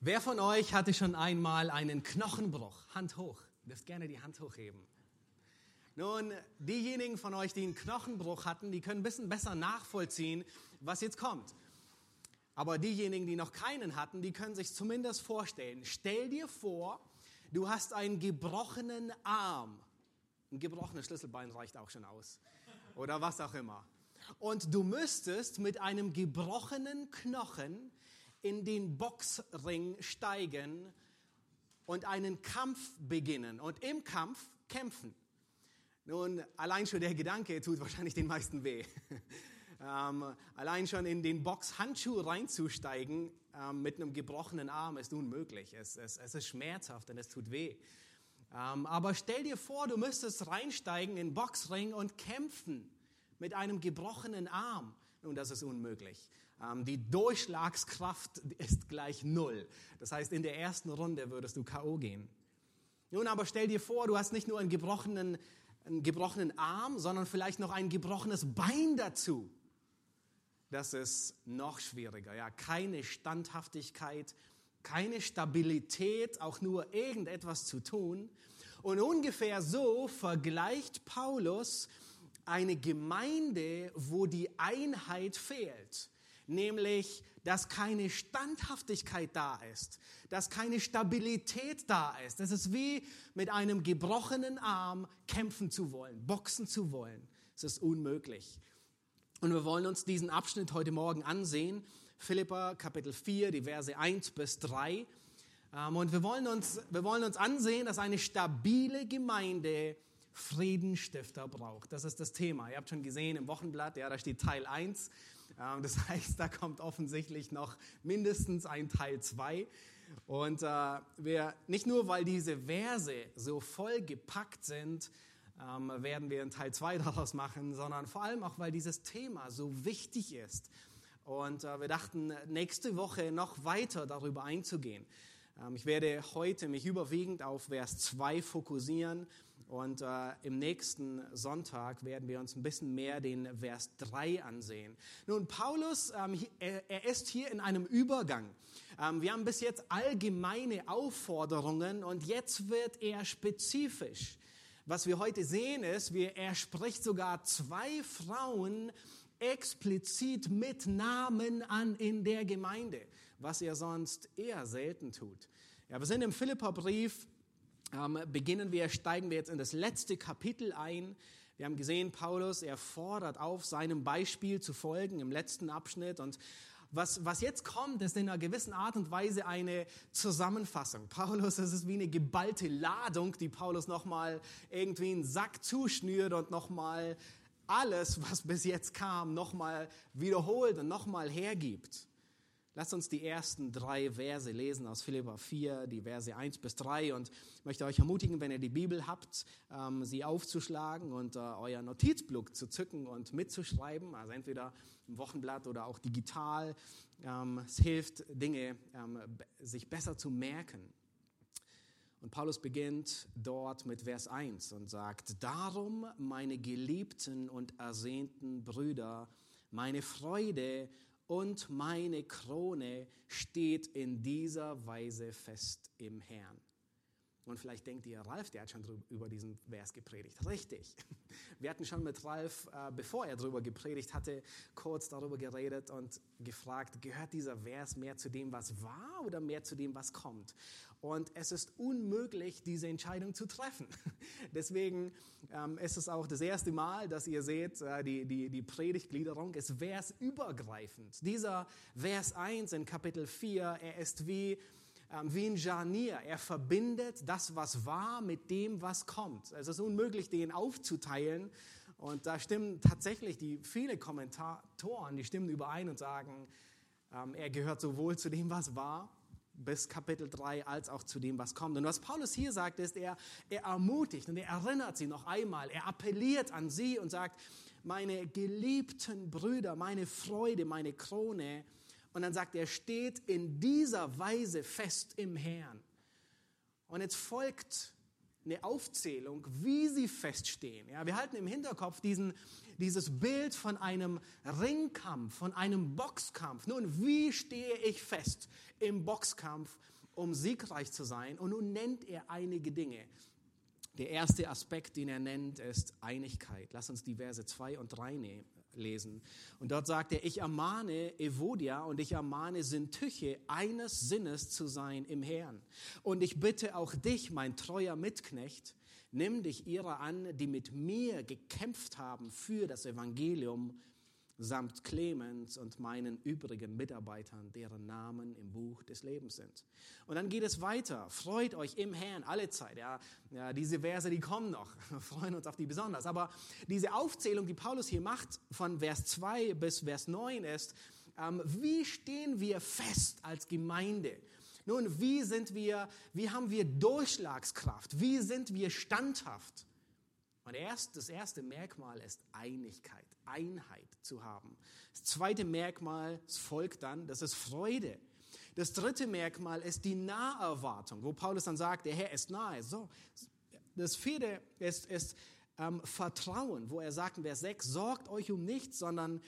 Wer von euch hatte schon einmal einen Knochenbruch? Hand hoch. Ihr dürft gerne die Hand hochheben. Nun, diejenigen von euch, die einen Knochenbruch hatten, die können ein bisschen besser nachvollziehen, was jetzt kommt. Aber diejenigen, die noch keinen hatten, die können sich zumindest vorstellen. Stell dir vor, du hast einen gebrochenen Arm. Ein gebrochenes Schlüsselbein reicht auch schon aus. Oder was auch immer. Und du müsstest mit einem gebrochenen Knochen in den Boxring steigen und einen Kampf beginnen und im Kampf kämpfen. Nun, allein schon der Gedanke tut wahrscheinlich den meisten weh. ähm, allein schon in den Boxhandschuh reinzusteigen ähm, mit einem gebrochenen Arm ist unmöglich. Es, es, es ist schmerzhaft und es tut weh. Ähm, aber stell dir vor, du müsstest reinsteigen in den Boxring und kämpfen mit einem gebrochenen Arm. Nun, das ist unmöglich. Ähm, die Durchschlagskraft ist gleich null. Das heißt, in der ersten Runde würdest du K.O. gehen. Nun aber stell dir vor, du hast nicht nur einen gebrochenen, einen gebrochenen Arm, sondern vielleicht noch ein gebrochenes Bein dazu. Das ist noch schwieriger. Ja, keine Standhaftigkeit, keine Stabilität, auch nur irgendetwas zu tun. Und ungefähr so vergleicht Paulus eine Gemeinde, wo die Einheit fehlt nämlich dass keine Standhaftigkeit da ist, dass keine Stabilität da ist. Es ist wie mit einem gebrochenen Arm kämpfen zu wollen, boxen zu wollen. Es ist unmöglich. Und wir wollen uns diesen Abschnitt heute Morgen ansehen. Philippa Kapitel 4, die Verse 1 bis 3. Ähm, und wir wollen uns, wir wollen uns ansehen, dass eine stabile Gemeinde Friedenstifter braucht. Das ist das Thema. Ihr habt schon gesehen im Wochenblatt, ja, da steht Teil 1. Ähm, das heißt, da kommt offensichtlich noch mindestens ein Teil 2. Und äh, wir, nicht nur, weil diese Verse so voll gepackt sind, ähm, werden wir einen Teil 2 daraus machen, sondern vor allem auch, weil dieses Thema so wichtig ist. Und äh, wir dachten, nächste Woche noch weiter darüber einzugehen. Ähm, ich werde heute mich überwiegend auf Vers 2 fokussieren und äh, im nächsten Sonntag werden wir uns ein bisschen mehr den Vers 3 ansehen. Nun, Paulus, ähm, er, ist hier in einem Übergang. Ähm, wir haben bis jetzt allgemeine Aufforderungen und jetzt wird er spezifisch. Was wir heute sehen ist, wir, er spricht sogar zwei Frauen explizit mit Namen an in der Gemeinde, was er sonst eher selten tut. Ja, wir sind im Philipperbrief ähm, beginnen wir, steigen wir jetzt in das letzte Kapitel ein. Wir haben gesehen, Paulus, er fordert auf, seinem Beispiel zu folgen im letzten Abschnitt. Und was, was jetzt kommt, ist in einer gewissen Art und Weise eine Zusammenfassung. Paulus, es ist wie eine geballte Ladung, die Paulus nochmal irgendwie einen Sack zuschnürt und nochmal alles, was bis jetzt kam, nochmal wiederholt und nochmal hergibt. Lasst uns die ersten drei Verse lesen aus Philippa 4, die Verse 1 bis 3. Und ich möchte euch ermutigen, wenn ihr die Bibel habt, ähm, sie aufzuschlagen und äh, euer Notizblock zu zücken und mitzuschreiben. Also entweder im Wochenblatt oder auch digital. Ähm, es hilft, Dinge ähm, sich besser zu merken. Und Paulus beginnt dort mit Vers 1 und sagt, Darum, meine geliebten und ersehnten Brüder, meine Freude und meine Krone steht in dieser Weise fest im Herrn. Und vielleicht denkt ihr, Ralf, der hat schon über diesen Vers gepredigt. Richtig. Wir hatten schon mit Ralf, äh, bevor er darüber gepredigt hatte, kurz darüber geredet und gefragt, gehört dieser Vers mehr zu dem, was war oder mehr zu dem, was kommt? Und es ist unmöglich, diese Entscheidung zu treffen. Deswegen ähm, ist es auch das erste Mal, dass ihr seht, äh, die, die, die Predigtgliederung ist versübergreifend. Dieser Vers 1 in Kapitel 4, er ist wie ähm, wie ein Jarnier. Er verbindet das, was war, mit dem, was kommt. Es ist unmöglich, den aufzuteilen. Und da stimmen tatsächlich die viele Kommentatoren, die stimmen überein und sagen, ähm, er gehört sowohl zu dem, was war, bis Kapitel 3, als auch zu dem, was kommt. Und was Paulus hier sagt, ist, er, er ermutigt und er erinnert sie noch einmal, er appelliert an sie und sagt, meine geliebten Brüder, meine Freude, meine Krone, und dann sagt er, steht in dieser Weise fest im Herrn. Und jetzt folgt eine Aufzählung, wie sie feststehen. Ja, wir halten im Hinterkopf diesen, dieses Bild von einem Ringkampf, von einem Boxkampf. Nun, wie stehe ich fest im Boxkampf, um siegreich zu sein? Und nun nennt er einige Dinge. Der erste Aspekt, den er nennt, ist Einigkeit. Lass uns die Verse 2 und 3 nehmen lesen. Und dort sagt er, ich ermahne Evodia und ich ermahne Sintüche, eines Sinnes zu sein im Herrn. Und ich bitte auch dich, mein treuer Mitknecht, nimm dich ihrer an, die mit mir gekämpft haben für das Evangelium samt Clemens und meinen übrigen Mitarbeitern, deren Namen im Buch des Lebens sind. Und dann geht es weiter. Freut euch im Herrn alle Zeit. Ja, ja, diese Verse, die kommen noch. Wir freuen uns auf die besonders. Aber diese Aufzählung, die Paulus hier macht, von Vers 2 bis Vers 9 ist, ähm, wie stehen wir fest als Gemeinde? Nun, wie sind wir, wie haben wir Durchschlagskraft? Wie sind wir standhaft? Und erst, das erste Merkmal ist Einigkeit, Einheit zu haben. Das zweite Merkmal, folgt dann, das ist Freude. Das dritte Merkmal ist die Naherwartung, wo Paulus dann sagt, der Herr ist nahe. So, das vierte ist, ist ähm, Vertrauen, wo er sagt in Vers 6, sorgt euch um nichts, sondern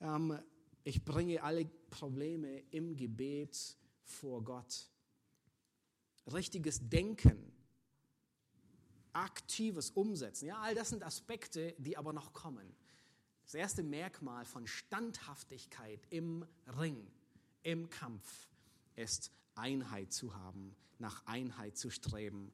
ähm, ich bringe alle Probleme im Gebet vor Gott. Richtiges Denken, aktives Umsetzen. Ja, all das sind Aspekte, die aber noch kommen. Das erste Merkmal von Standhaftigkeit im Ring, im Kampf, ist Einheit zu haben, nach Einheit zu streben.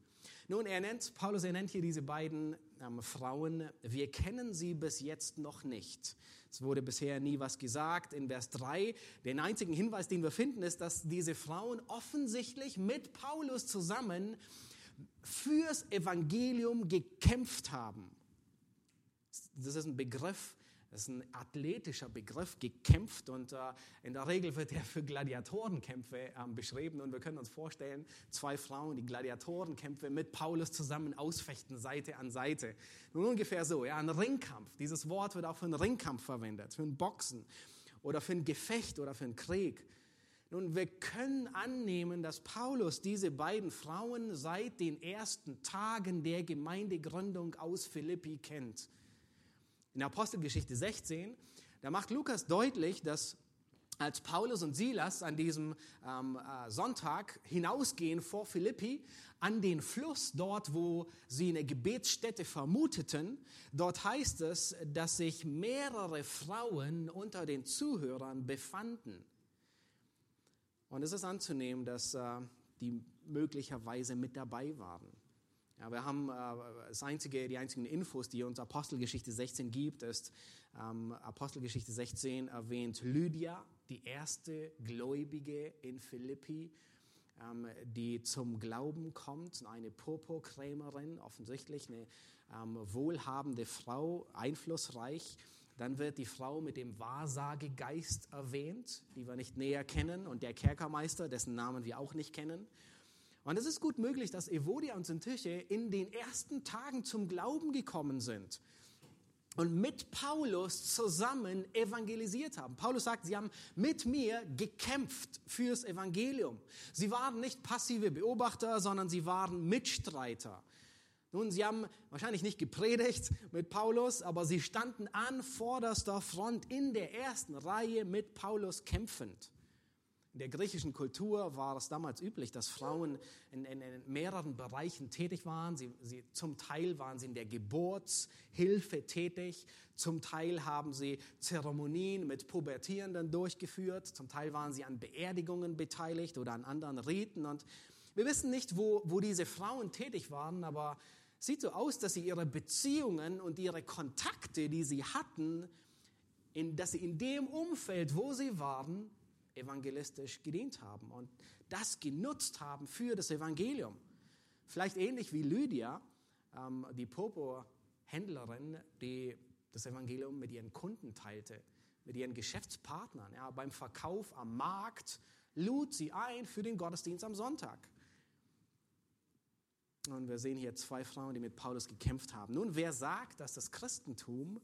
Nun, er nennt, Paulus, er nennt hier diese beiden ähm, Frauen, wir kennen sie bis jetzt noch nicht. Es wurde bisher nie was gesagt. In Vers 3, den einzigen Hinweis, den wir finden, ist, dass diese Frauen offensichtlich mit Paulus zusammen fürs Evangelium gekämpft haben. Das ist ein Begriff, das ist ein athletischer Begriff, gekämpft und äh, in der Regel wird er für Gladiatorenkämpfe äh, beschrieben und wir können uns vorstellen, zwei Frauen, die Gladiatorenkämpfe mit Paulus zusammen ausfechten, Seite an Seite. Nun ungefähr so, ja, ein Ringkampf. Dieses Wort wird auch für einen Ringkampf verwendet, für ein Boxen oder für ein Gefecht oder für einen Krieg. Nun, wir können annehmen, dass Paulus diese beiden Frauen seit den ersten Tagen der Gemeindegründung aus Philippi kennt. In Apostelgeschichte 16, da macht Lukas deutlich, dass als Paulus und Silas an diesem ähm, äh, Sonntag hinausgehen vor Philippi an den Fluss, dort wo sie eine Gebetsstätte vermuteten, dort heißt es, dass sich mehrere Frauen unter den Zuhörern befanden. Und es ist anzunehmen, dass äh, die möglicherweise mit dabei waren. Ja, wir haben äh, das einzige, die einzigen Infos, die uns Apostelgeschichte 16 gibt, ist ähm, Apostelgeschichte 16 erwähnt Lydia, die erste Gläubige in Philippi, ähm, die zum Glauben kommt, eine Purpurkrämerin, offensichtlich eine ähm, wohlhabende Frau, einflussreich. Dann wird die Frau mit dem Wahrsagegeist erwähnt, die wir nicht näher kennen, und der Kerkermeister, dessen Namen wir auch nicht kennen. Und es ist gut möglich, dass Evodia und Syntyche in den ersten Tagen zum Glauben gekommen sind und mit Paulus zusammen evangelisiert haben. Paulus sagt, sie haben mit mir gekämpft fürs Evangelium. Sie waren nicht passive Beobachter, sondern sie waren Mitstreiter. Nun, sie haben wahrscheinlich nicht gepredigt mit Paulus, aber sie standen an vorderster Front in der ersten Reihe mit Paulus kämpfend. In der griechischen Kultur war es damals üblich, dass Frauen in, in, in mehreren Bereichen tätig waren. Sie, sie, zum Teil waren sie in der Geburtshilfe tätig, zum Teil haben sie Zeremonien mit Pubertierenden durchgeführt, zum Teil waren sie an Beerdigungen beteiligt oder an anderen Riten. Und wir wissen nicht, wo, wo diese Frauen tätig waren, aber sieht so aus, dass sie ihre Beziehungen und ihre Kontakte, die sie hatten, in, dass sie in dem Umfeld, wo sie waren, evangelistisch gedient haben und das genutzt haben für das Evangelium. Vielleicht ähnlich wie Lydia, ähm, die Popo-Händlerin, die das Evangelium mit ihren Kunden teilte, mit ihren Geschäftspartnern. Ja, beim Verkauf am Markt lud sie ein für den Gottesdienst am Sonntag. Und wir sehen hier zwei Frauen, die mit Paulus gekämpft haben. Nun, wer sagt, dass das Christentum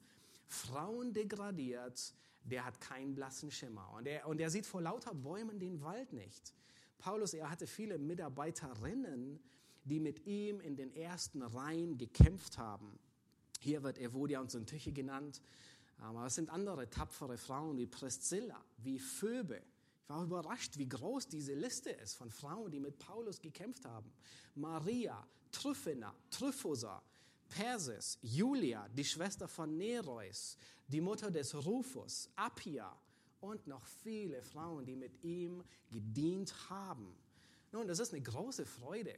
Frauen degradiert, der hat keinen blassen Schimmer. Und er, und er sieht vor lauter Bäumen den Wald nicht. Paulus, er hatte viele Mitarbeiterinnen, die mit ihm in den ersten Reihen gekämpft haben. Hier wird Evodia und Syntyche genannt. Aber es sind andere tapfere Frauen wie Priscilla, wie Phoebe. Ich war überrascht, wie groß diese Liste ist von Frauen, die mit Paulus gekämpft haben. Maria, Tryphena, Tryphosa, Persis, Julia, die Schwester von Nereus, die Mutter des Rufus, Appia und noch viele Frauen, die mit ihm gedient haben. Nun, das ist eine große Freude.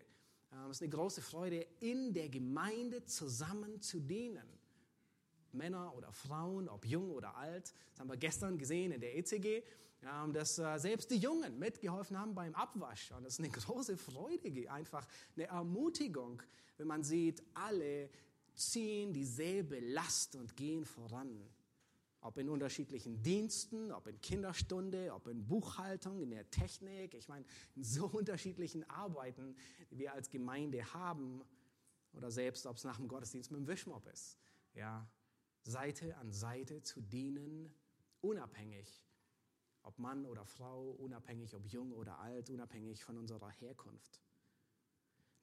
Ähm, es ist eine große Freude, in der Gemeinde zusammen zu dienen. Männer oder Frauen, ob jung oder alt. Das haben wir gestern gesehen in der ECG, ähm, dass äh, selbst die Jungen mitgeholfen haben beim Abwasch. Und das ist eine große Freude, einfach eine Ermutigung, wenn man sieht, alle ziehen dieselbe Last und gehen voran. Ob in unterschiedlichen Diensten, ob in Kinderstunde, ob in Buchhaltung, in der Technik. Ich meine, in so unterschiedlichen Arbeiten, die wir als Gemeinde haben. Oder selbst, ob es nach dem Gottesdienst mit dem Wischmopp ist. Ja, Seite an Seite zu dienen, unabhängig, ob Mann oder Frau, unabhängig, ob jung oder alt, unabhängig von unserer Herkunft.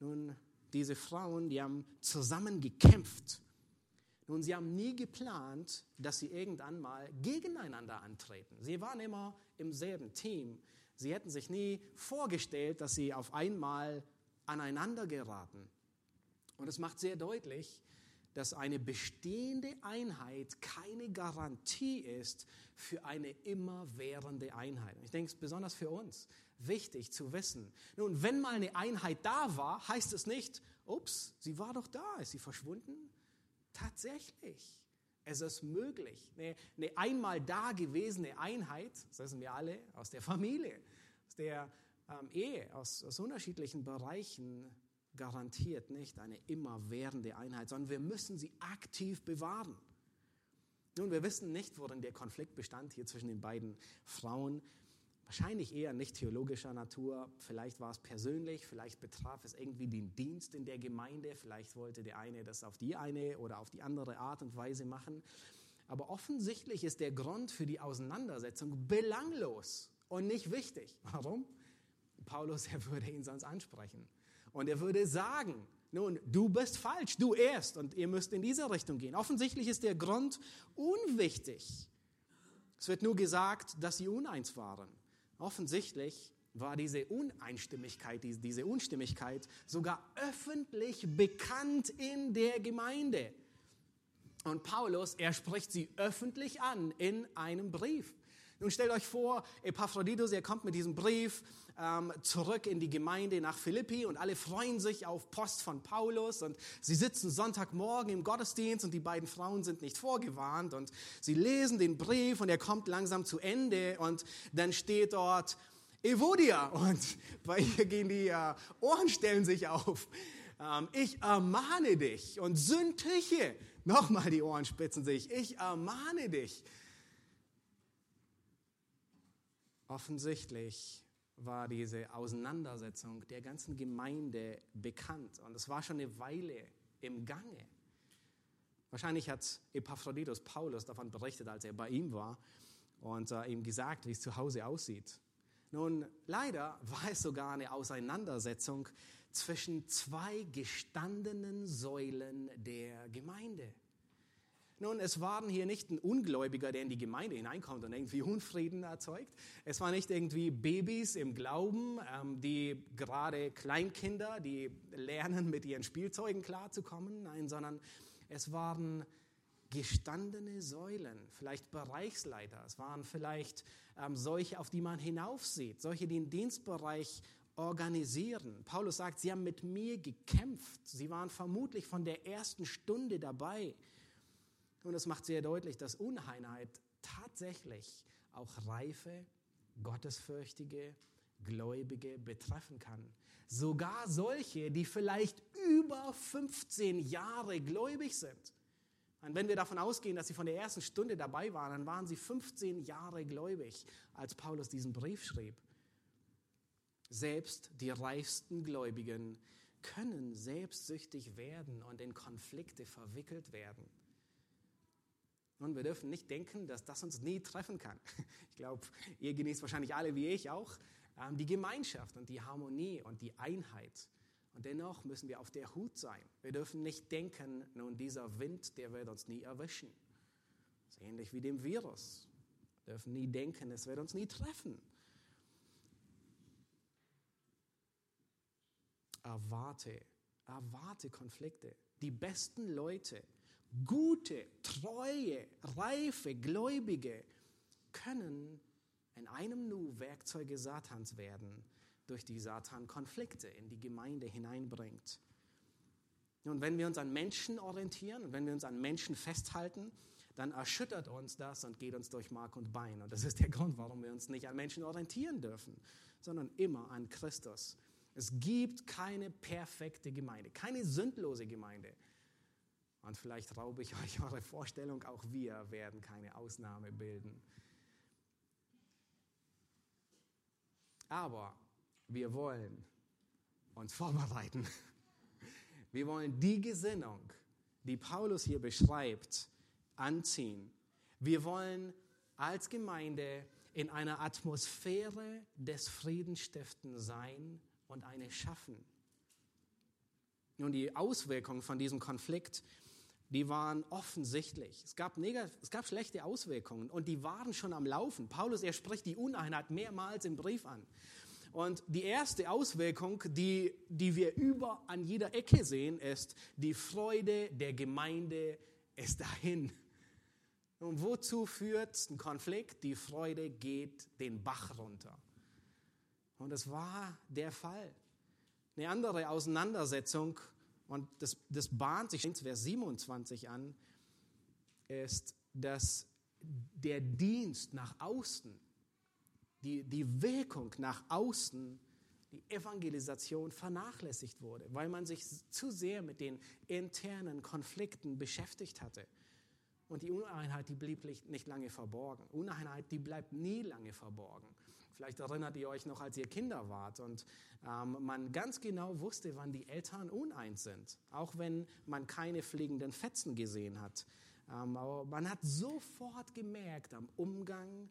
Nun, diese Frauen, die haben zusammen gekämpft. Nun, sie haben nie geplant, dass sie irgendwann mal gegeneinander antreten. Sie waren immer im selben Team. Sie hätten sich nie vorgestellt, dass sie auf einmal aneinander geraten. Und es macht sehr deutlich, dass eine bestehende Einheit keine Garantie ist für eine immerwährende Einheit. Ich denke, es ist besonders für uns wichtig zu wissen. Nun, wenn mal eine Einheit da war, heißt es nicht, ups, sie war doch da, ist sie verschwunden? Tatsächlich. Es ist möglich. Eine, eine einmal da gewesene Einheit, das wissen wir alle, aus der Familie, aus der ähm, Ehe, aus, aus unterschiedlichen Bereichen garantiert nicht eine immerwährende Einheit, sondern wir müssen sie aktiv bewahren. Nun, wir wissen nicht, worin der Konflikt bestand hier zwischen den beiden Frauen. Wahrscheinlich eher nicht theologischer Natur. Vielleicht war es persönlich, vielleicht betraf es irgendwie den Dienst in der Gemeinde. Vielleicht wollte der eine das auf die eine oder auf die andere Art und Weise machen. Aber offensichtlich ist der Grund für die Auseinandersetzung belanglos und nicht wichtig. Warum? Paulus, er würde ihn sonst ansprechen. Und er würde sagen, nun, du bist falsch, du erst und ihr müsst in diese Richtung gehen. Offensichtlich ist der Grund unwichtig. Es wird nur gesagt, dass sie uneins waren. Offensichtlich war diese Uneinstimmigkeit, diese Unstimmigkeit sogar öffentlich bekannt in der Gemeinde. Und Paulus, er spricht sie öffentlich an in einem Brief. Nun stellt euch vor, Epaphroditus, er kommt mit diesem Brief ähm, zurück in die Gemeinde nach Philippi und alle freuen sich auf Post von Paulus und sie sitzen Sonntagmorgen im Gottesdienst und die beiden Frauen sind nicht vorgewarnt und sie lesen den Brief und er kommt langsam zu Ende und dann steht dort Evodia und bei ihr gehen die äh, Ohrenstellen sich auf. Ähm, ich ermahne dich und Sündtiche, nochmal die Ohren spitzen sich, ich ermahne dich. Offensichtlich war diese Auseinandersetzung der ganzen Gemeinde bekannt und es war schon eine Weile im Gange. Wahrscheinlich hat Epaphroditus Paulus davon berichtet, als er bei ihm war und äh, ihm gesagt, wie es zu Hause aussieht. Nun, leider war es sogar eine Auseinandersetzung zwischen zwei gestandenen Säulen der Gemeinde. Nun, es waren hier nicht ein Ungläubiger, der in die Gemeinde hineinkommt und irgendwie Unfrieden erzeugt. Es waren nicht irgendwie Babys im Glauben, ähm, die gerade Kleinkinder, die lernen, mit ihren Spielzeugen klarzukommen. Nein, sondern es waren gestandene Säulen, vielleicht Bereichsleiter. Es waren vielleicht ähm, solche, auf die man hinaufsieht, solche, die den Dienstbereich organisieren. Paulus sagt, sie haben mit mir gekämpft. Sie waren vermutlich von der ersten Stunde dabei. Und es macht sehr deutlich, dass Uneinheit tatsächlich auch reife, gottesfürchtige, Gläubige betreffen kann. Sogar solche, die vielleicht über 15 Jahre gläubig sind. Und wenn wir davon ausgehen, dass sie von der ersten Stunde dabei waren, dann waren sie 15 Jahre gläubig, als Paulus diesen Brief schrieb. Selbst die reichsten Gläubigen können selbstsüchtig werden und in Konflikte verwickelt werden. Und wir dürfen nicht denken, dass das uns nie treffen kann. Ich glaube, ihr genießt wahrscheinlich alle wie ich auch ähm, die Gemeinschaft und die Harmonie und die Einheit Und dennoch müssen wir auf der Hut sein. Wir dürfen nicht denken, nun dieser Wind, der wird uns nie erwischen. Das ist ähnlich wie dem Virus. Wir dürfen nie denken, es wird uns nie treffen. Erwarte, erwarte Konflikte. Die besten Leute, gute, treue, reife, gläubige können in einem Nu Werkzeuge Satans werden, durch die Satan Konflikte in die Gemeinde hineinbringt. Und wenn wir uns an Menschen orientieren und wenn wir uns an Menschen festhalten, dann erschüttert uns das und geht uns durch Mark und Bein. Und das ist der Grund, warum wir uns nicht an Menschen orientieren dürfen, sondern immer an Christus. Es gibt keine perfekte Gemeinde, keine sündlose Gemeinde. Und vielleicht raube ich euch eure Vorstellung, auch wir werden keine Ausnahme bilden. Aber wir wollen uns vorbereiten. Wir wollen die Gesinnung, die Paulus hier beschreibt, anziehen. Wir wollen als Gemeinde in einer Atmosphäre des Friedensstiften sein und eine schaffen. Nun, die Auswirkungen von diesem Konflikt, die waren offensichtlich. Es gab, es gab schlechte Auswirkungen und die waren schon am Laufen. Paulus, er spricht die Uneinheit mehrmals im Brief an. Und die erste Auswirkung, die, die wir über an jeder Ecke sehen, ist, die Freude der Gemeinde ist dahin. Und wozu führt ein Konflikt? Die Freude geht den Bach runter. Und das war der Fall. Eine andere Auseinandersetzung, und das, das bahnt sich in Vers 27 an, ist, dass der Dienst nach außen die, die Wirkung nach außen, die Evangelisation vernachlässigt wurde, weil man sich zu sehr mit den internen Konflikten beschäftigt hatte. Und die Uneinheit, die blieb nicht lange verborgen. Uneinheit, die bleibt nie lange verborgen. Vielleicht erinnert ihr euch noch, als ihr Kinder wart und ähm, man ganz genau wusste, wann die Eltern uneins sind, auch wenn man keine fliegenden Fetzen gesehen hat. Ähm, aber man hat sofort gemerkt am Umgang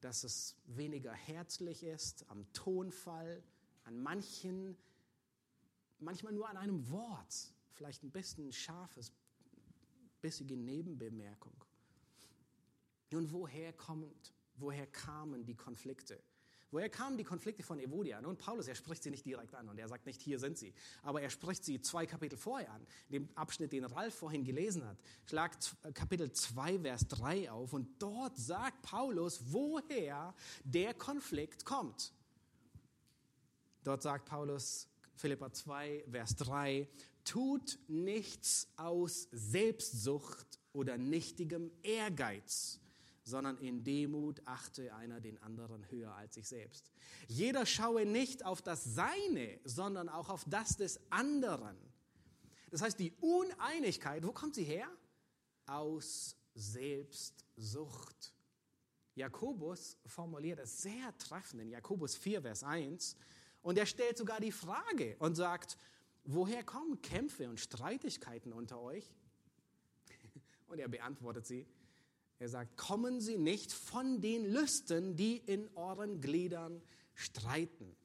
dass es weniger herzlich ist, am Tonfall, an manchen, manchmal nur an einem Wort, vielleicht ein bisschen scharfes, bissige Nebenbemerkung. Nun, woher kommt, woher kamen die Konflikte? Woher kamen die Konflikte von Evodia? Nun, Paulus, er spricht sie nicht direkt an und er sagt nicht, hier sind sie. Aber er spricht sie zwei Kapitel vorher an. In dem Abschnitt, den Ralf vorhin gelesen hat. Schlagt Kapitel 2, Vers 3 auf und dort sagt Paulus, woher der Konflikt kommt. Dort sagt Paulus, Philippa 2, Vers 3, tut nichts aus Selbstsucht oder nichtigem Ehrgeiz sondern in Demut achte einer den anderen höher als sich selbst. Jeder schaue nicht auf das Seine, sondern auch auf das des anderen. Das heißt, die Uneinigkeit, wo kommt sie her? Aus Selbstsucht. Jakobus formuliert es sehr treffend in Jakobus 4, Vers 1. Und er stellt sogar die Frage und sagt, woher kommen Kämpfe und Streitigkeiten unter euch? Und er beantwortet sie, er sagt, kommen Sie nicht von den Lüsten, die in euren Gliedern streiten.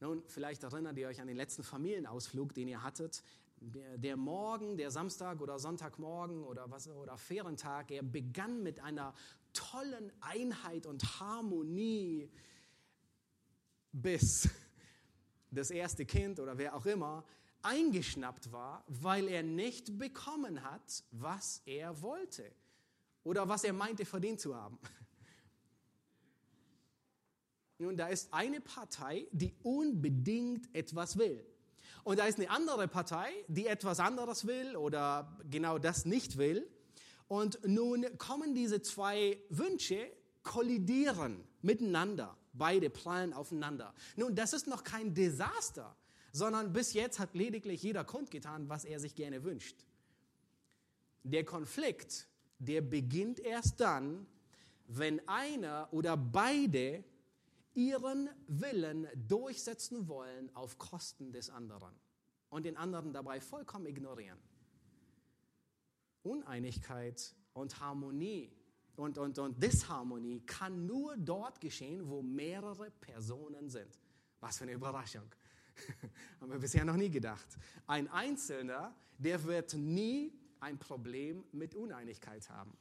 Nun, vielleicht erinnert ihr euch an den letzten Familienausflug, den ihr hattet. Der, Morgen, der Samstag oder Sonntagmorgen oder was oder Ferientag, er begann mit einer tollen Einheit und Harmonie, bis das erste Kind oder wer auch immer eingeschnappt war, weil er nicht bekommen hat, was er wollte oder was er meinte verdient zu haben. Nun, da ist eine Partei, die unbedingt etwas will. Und da ist eine andere Partei, die etwas anderes will oder genau das nicht will. Und nun kommen diese zwei Wünsche, kollidieren miteinander. Beide prallen aufeinander. Nun, das ist noch kein Desaster, sondern bis jetzt hat lediglich jeder kundgetan, was er sich gerne wünscht. Der Konflikt der beginnt erst dann, wenn einer oder beide ihren Willen durchsetzen wollen auf Kosten des anderen und den anderen dabei vollkommen ignorieren. Uneinigkeit und Harmonie und, und, und Disharmonie kann nur dort geschehen, wo mehrere Personen sind. Was für eine Überraschung. Haben wir bisher noch nie gedacht. Ein Einzelner, der wird nie ein Problem mit Uneinigkeit haben.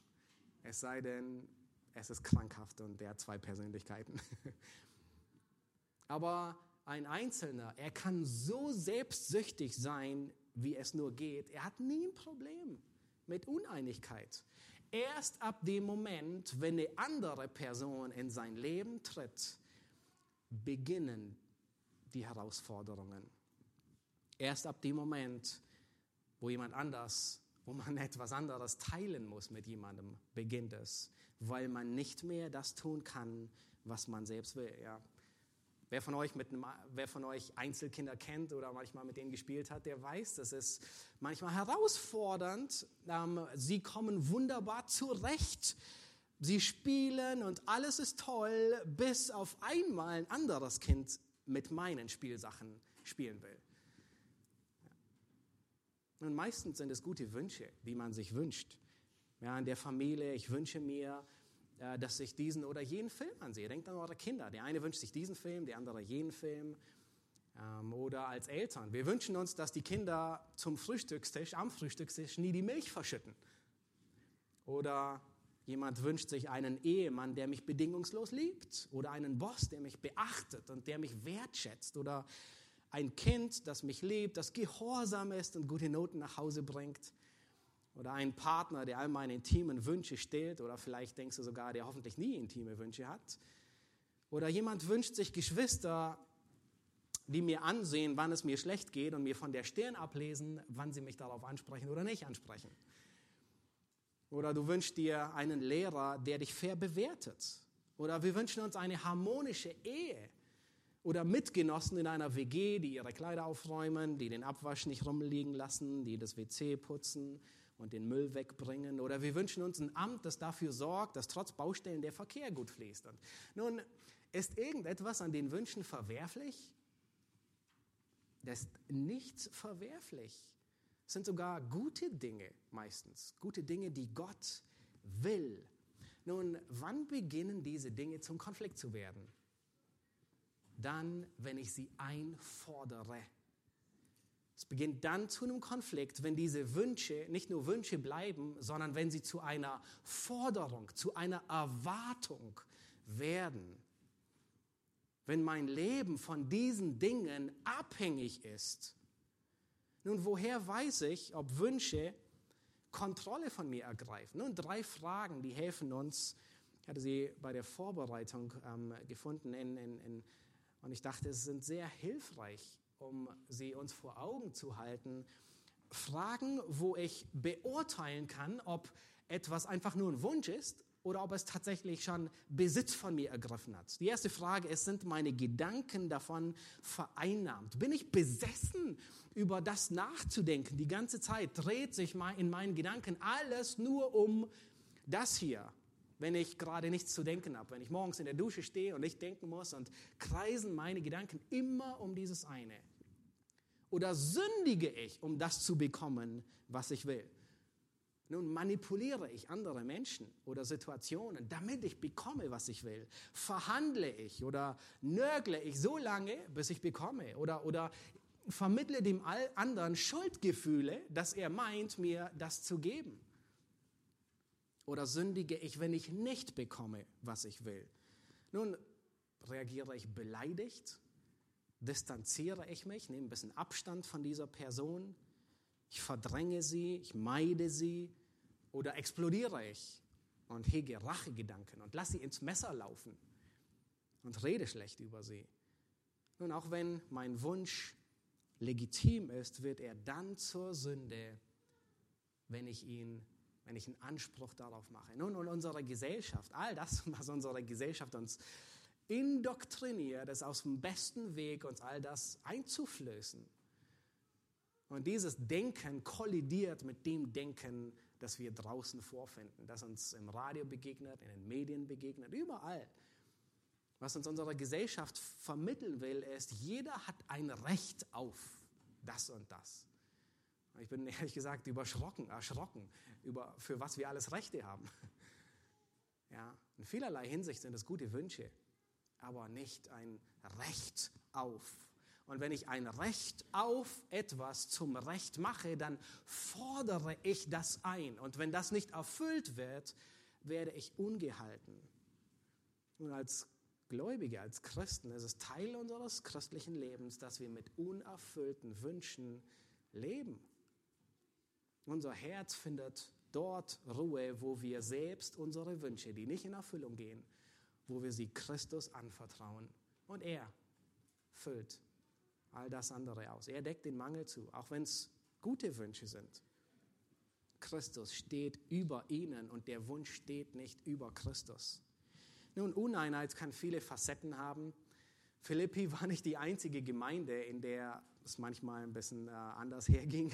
Es sei denn, es ist krankhaft und der hat zwei Persönlichkeiten. Aber ein Einzelner, er kann so selbstsüchtig sein, wie es nur geht. Er hat nie ein Problem mit Uneinigkeit. Erst ab dem Moment, wenn eine andere Person in sein Leben tritt, beginnen die Herausforderungen. Erst ab dem Moment, wo jemand anders, wo man etwas anderes teilen muss mit jemandem, beginnt es, weil man nicht mehr das tun kann, was man selbst will. Ja. Wer von, euch mit wer von euch Einzelkinder kennt oder manchmal mit denen gespielt hat, der weiß, das ist manchmal herausfordernd. Ähm, sie kommen wunderbar zurecht. Sie spielen und alles ist toll, bis auf einmal ein anderes Kind mit meinen Spielsachen spielen will. Und meistens sind es gute Wünsche, die man sich wünscht. Ja, in der Familie, ich wünsche mir, äh, dass ich diesen oder jenen Film ansehe. Denkt an eure Kinder. Der eine wünscht sich diesen Film, der andere jenen Film. Ähm, oder als Eltern. Wir wünschen uns, dass die Kinder zum Frühstückstisch, am Frühstückstisch nie die Milch verschütten. Oder jemand wünscht sich einen Ehemann, der mich bedingungslos liebt. Oder einen Boss, der mich beachtet und der mich wertschätzt. Oder ein Kind, das mich liebt, das gehorsam ist und gute Noten nach Hause bringt. Oder einen Partner, der all meine intimen Wünsche stillt. Oder vielleicht denkst du sogar, der hoffentlich nie intime Wünsche hat. Oder jemand wünscht sich Geschwister, die mir ansehen, wann es mir schlecht geht und mir von der Stirn ablesen, wann sie mich darauf ansprechen oder nicht ansprechen. Oder du wünschst dir einen Lehrer, der dich fair bewertet. Oder wir wünschen uns eine harmonische Ehe. Oder Mitgenossen in einer WG, die ihre Kleider aufräumen, die den Abwasch nicht rumliegen lassen, die das WC putzen und den Müll wegbringen. Oder wir wünschen uns ein Amt, das dafür sorgt, dass trotz Baustellen der Verkehr gut fließt. Und nun, ist irgendetwas an den Wünschen verwerflich? Das ist nichts verwerflich. Es sind sogar gute Dinge meistens. Gute Dinge, die Gott will. Nun, wann beginnen diese Dinge zum Konflikt zu werden? Dann, wenn ich sie einfordere. Es beginnt dann zu einem Konflikt, wenn diese Wünsche nicht nur Wünsche bleiben, sondern wenn sie zu einer Forderung, zu einer Erwartung werden. Wenn mein Leben von diesen Dingen abhängig ist. Nun, woher weiß ich, ob Wünsche Kontrolle von mir ergreifen? Nun, drei Fragen, die helfen uns. Ich hatte sie bei der Vorbereitung ähm, gefunden in, in, in, und ich dachte, es sind sehr hilfreich um sie uns vor Augen zu halten, Fragen, wo ich beurteilen kann, ob etwas einfach nur ein Wunsch ist oder ob es tatsächlich schon Besitz von mir ergriffen hat. Die erste Frage ist, sind meine Gedanken davon vereinnahmt? Bin ich besessen, über das nachzudenken? Die ganze Zeit dreht sich in meinen Gedanken alles nur um das hier wenn ich gerade nichts zu denken habe, wenn ich morgens in der Dusche stehe und nicht denken muss und kreisen meine Gedanken immer um dieses eine. Oder sündige ich, um das zu bekommen, was ich will? Nun manipuliere ich andere Menschen oder Situationen, damit ich bekomme, was ich will. Verhandle ich oder nörgle ich so lange, bis ich bekomme. Oder, oder vermittle dem anderen Schuldgefühle, dass er meint, mir das zu geben. Oder sündige ich, wenn ich nicht bekomme, was ich will? Nun, reagiere ich beleidigt? Distanziere ich mich, nehme ein bisschen Abstand von dieser Person? Ich verdränge sie, ich meide sie? Oder explodiere ich und hege Rachegedanken und lasse sie ins Messer laufen und rede schlecht über sie? Nun, auch wenn mein Wunsch legitim ist, wird er dann zur Sünde, wenn ich ihn wenn ich einen Anspruch darauf mache. Nun, und unsere Gesellschaft, all das, was unsere Gesellschaft uns indoktriniert, ist aus dem besten Weg, uns all das einzuflößen. Und dieses Denken kollidiert mit dem Denken, das wir draußen vorfinden, das uns im Radio begegnet, in den Medien begegnet, überall. Was uns unsere Gesellschaft vermitteln will, ist, jeder hat ein Recht auf das und das. Ich bin ehrlich gesagt überschrocken, erschrocken, über, für was wir alles Rechte haben. Ja, in vielerlei Hinsicht sind es gute Wünsche, aber nicht ein Recht auf. Und wenn ich ein Recht auf etwas zum Recht mache, dann fordere ich das ein. Und wenn das nicht erfüllt wird, werde ich ungehalten. Und als Gläubige, als Christen ist es Teil unseres christlichen Lebens, dass wir mit unerfüllten Wünschen leben. Unser Herz findet dort Ruhe, wo wir selbst unsere Wünsche, die nicht in Erfüllung gehen, wo wir sie Christus anvertrauen. Und er füllt all das andere aus. Er deckt den Mangel zu, auch wenn es gute Wünsche sind. Christus steht über ihnen und der Wunsch steht nicht über Christus. Nun, Uneinheit kann viele Facetten haben. Philippi war nicht die einzige Gemeinde, in der es manchmal ein bisschen äh, anders herging.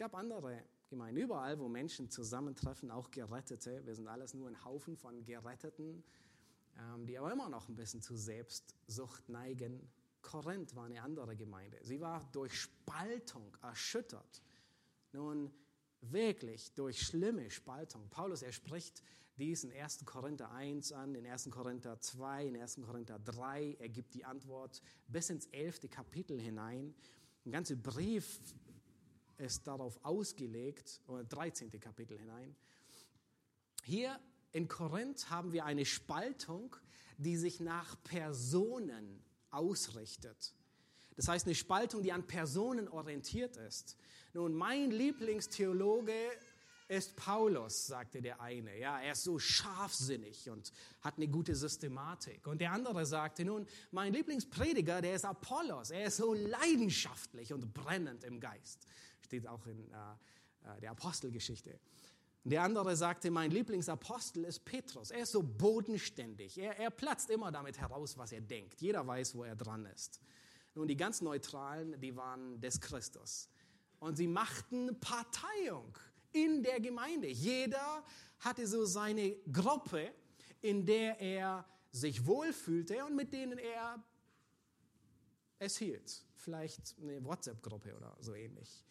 Gab andere Gemeinden, überall, wo Menschen zusammentreffen, auch Gerettete. Wir sind alles nur ein Haufen von Geretteten, ähm, die aber immer noch ein bisschen zu Selbstsucht neigen. Korinth war eine andere Gemeinde. Sie war durch Spaltung erschüttert. Nun, wirklich durch schlimme Spaltung. Paulus, er spricht dies in 1. Korinther 1 an, in 1. Korinther 2, in 1. Korinther 3. Er gibt die Antwort bis ins 11. Kapitel hinein. Ein ganzer Brief ist darauf ausgelegt, oder 13. Kapitel hinein. Hier in Korinth haben wir eine Spaltung, die sich nach Personen ausrichtet. Das heißt, eine Spaltung, die an Personen orientiert ist. Nun, mein Lieblingstheologe ist Paulus, sagte der eine. Ja, er ist so scharfsinnig und hat eine gute Systematik. Und der andere sagte, nun, mein Lieblingsprediger, der ist Apollos. Er ist so leidenschaftlich und brennend im Geist. Steht auch in äh, äh der Apostelgeschichte. Der andere sagte, mein Lieblingsapostel ist Petrus. Er ist so bodenständig. Er, er platzt immer damit heraus, was er denkt. Jeder weiß, wo er dran ist. Nun, die ganz Neutralen, die waren des Christus. Und sie machten Parteiung in der Gemeinde. Jeder hatte so seine Gruppe, in der er sich wohlfühlte und mit denen er es hielt. Vielleicht eine WhatsApp-Gruppe oder so ähnlich.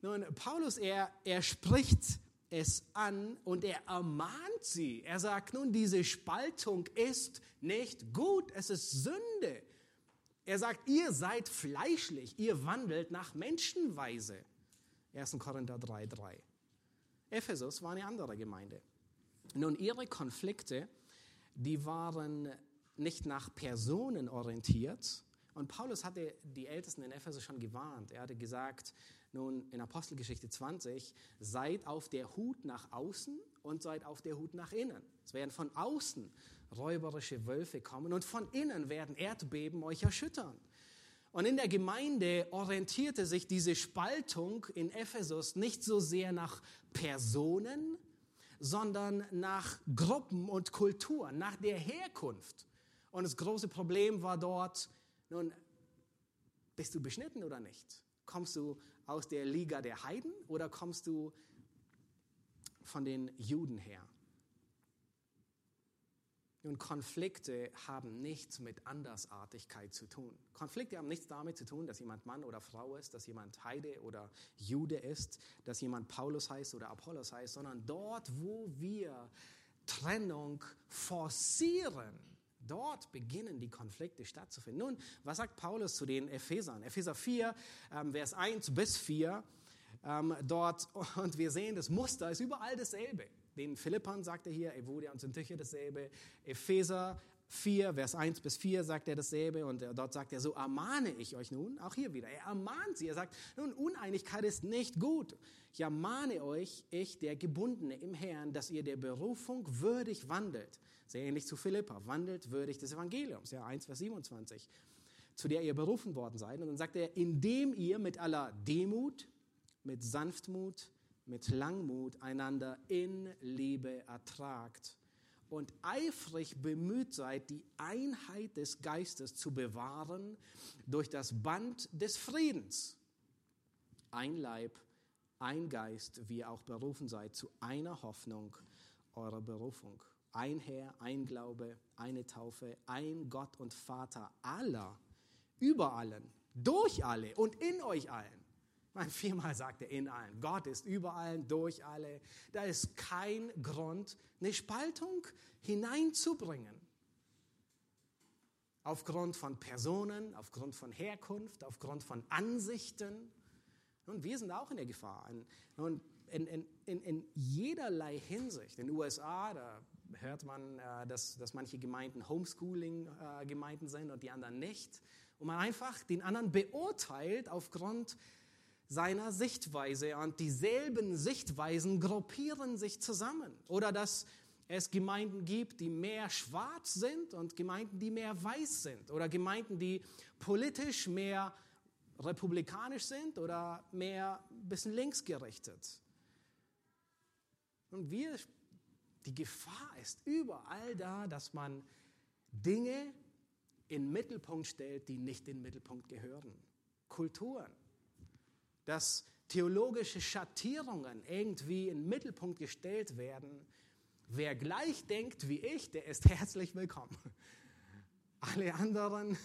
Nun, Paulus, er, er spricht es an und er ermahnt sie. Er sagt nun, diese Spaltung ist nicht gut, es ist Sünde. Er sagt, ihr seid fleischlich, ihr wandelt nach Menschenweise. 1. Korinther 3,3. Ephesus war eine andere Gemeinde. Nun, ihre Konflikte, die waren nicht nach Personen orientiert. Und Paulus hatte die Ältesten in Ephesus schon gewarnt. Er hatte gesagt, nun in Apostelgeschichte 20, seid auf der Hut nach außen und seid auf der Hut nach innen. Es werden von außen räuberische Wölfe kommen und von innen werden Erdbeben euch erschüttern. Und in der Gemeinde orientierte sich diese Spaltung in Ephesus nicht so sehr nach Personen, sondern nach Gruppen und Kulturen, nach der Herkunft. Und das große Problem war dort, nun, bist du beschnitten oder nicht? Kommst du aus der Liga der Heiden oder kommst du von den Juden her? Nun, Konflikte haben nichts mit Andersartigkeit zu tun. Konflikte haben nichts damit zu tun, dass jemand Mann oder Frau ist, dass jemand Heide oder Jude ist, dass jemand Paulus heißt oder Apollos heißt, sondern dort, wo wir Trennung forcieren, Dort beginnen die Konflikte stattzufinden. Nun, was sagt Paulus zu den Ephesern? Epheser 4, ähm, Vers 1 bis 4. Ähm, dort, und wir sehen, das Muster ist überall dasselbe. Den Philippern sagt er hier, Evodia und Syntyche dasselbe. Epheser 4, Vers 1 bis 4 sagt er dasselbe und dort sagt er, so ermahne ich euch nun, auch hier wieder, er ermahnt sie, er sagt, nun, Uneinigkeit ist nicht gut. Ich ermahne euch, ich, der Gebundene im Herrn, dass ihr der Berufung würdig wandelt sehr ähnlich zu Philippa. Wandelt würdig des Evangeliums. Ja, 1, Vers 27. Zu der ihr berufen worden seid. Und dann sagt er, indem ihr mit aller Demut, mit Sanftmut, mit Langmut einander in Liebe ertragt und eifrig bemüht seid, die Einheit des Geistes zu bewahren durch das Band des Friedens. Ein Leib, ein Geist, wie ihr auch berufen seid, zu einer Hoffnung eurer Berufung. Ein Herr, ein Glaube, eine Taufe, ein Gott und Vater aller, über allen, durch alle und in euch allen. Mein viermal sagt er in allen. Gott ist über allen, durch alle. Da ist kein Grund, eine Spaltung hineinzubringen. aufgrund von Personen, aufgrund von Herkunft, aufgrund von Ansichten. Und wir sind auch in der Gefahr. Und in, in, in, in jederlei Hinsicht. In den USA, da hört man, äh, dass, dass manche Gemeinden Homeschooling-Gemeinden äh, sind und die anderen nicht. Und man einfach den anderen beurteilt aufgrund seiner Sichtweise. Und dieselben Sichtweisen gruppieren sich zusammen. Oder dass es Gemeinden gibt, die mehr schwarz sind und Gemeinden, die mehr weiß sind. Oder Gemeinden, die politisch mehr republikanisch sind oder mehr ein bisschen linksgerichtet. Und wir, die Gefahr ist überall da, dass man Dinge in den Mittelpunkt stellt, die nicht in den Mittelpunkt gehören. Kulturen. Dass theologische Schattierungen irgendwie in den Mittelpunkt gestellt werden. Wer gleich denkt wie ich, der ist herzlich willkommen. Alle anderen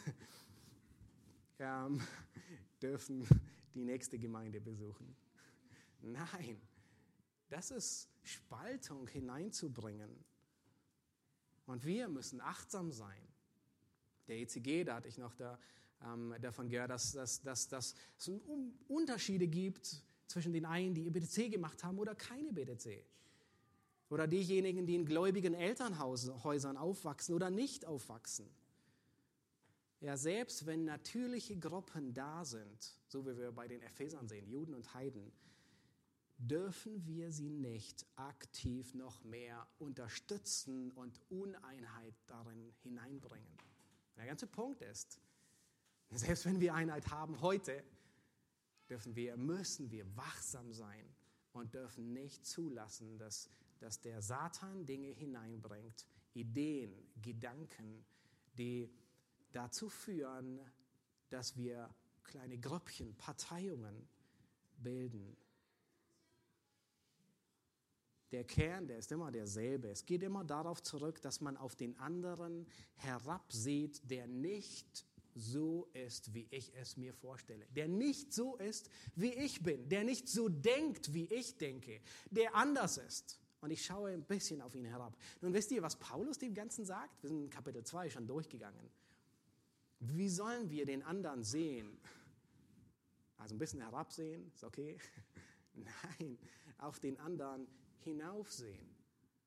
ähm, dürfen die nächste Gemeinde besuchen. Nein, das ist Spaltung hineinzubringen. Und wir müssen achtsam sein. Der ECG, da hatte ich noch da, ähm, davon gehört, dass, dass, dass, dass es Unterschiede gibt zwischen den einen, die BTC gemacht haben oder keine BTC. Oder diejenigen, die in gläubigen Elternhäusern aufwachsen oder nicht aufwachsen. Ja, selbst wenn natürliche Gruppen da sind, so wie wir bei den Ephesern sehen, Juden und Heiden, dürfen wir sie nicht aktiv noch mehr unterstützen und Uneinheit darin hineinbringen. Der ganze Punkt ist, selbst wenn wir Einheit haben heute, dürfen wir, müssen wir wachsam sein und dürfen nicht zulassen, dass, dass der Satan Dinge hineinbringt, Ideen, Gedanken, die dazu führen, dass wir kleine Grüppchen, Parteiungen bilden der Kern, der ist immer derselbe. Es geht immer darauf zurück, dass man auf den anderen herabsieht, der nicht so ist, wie ich es mir vorstelle. Der nicht so ist, wie ich bin. Der nicht so denkt, wie ich denke. Der anders ist. Und ich schaue ein bisschen auf ihn herab. Nun wisst ihr, was Paulus dem Ganzen sagt? Wir sind in Kapitel 2 schon durchgegangen. Wie sollen wir den anderen sehen? Also ein bisschen herabsehen, ist okay. Nein, auf den anderen hinaufsehen,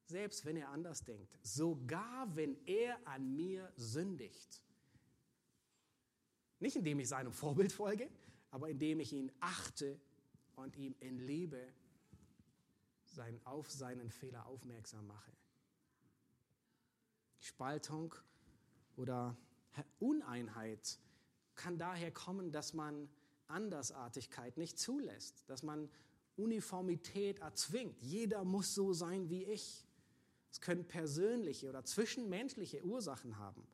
selbst wenn er anders denkt, sogar wenn er an mir sündigt. Nicht indem ich seinem Vorbild folge, aber indem ich ihn achte und ihm in Liebe sein, auf seinen Fehler aufmerksam mache. Spaltung oder Uneinheit kann daher kommen, dass man Andersartigkeit nicht zulässt, dass man Uniformität erzwingt. Jeder muss so sein wie ich. Es können persönliche oder zwischenmenschliche Ursachen haben.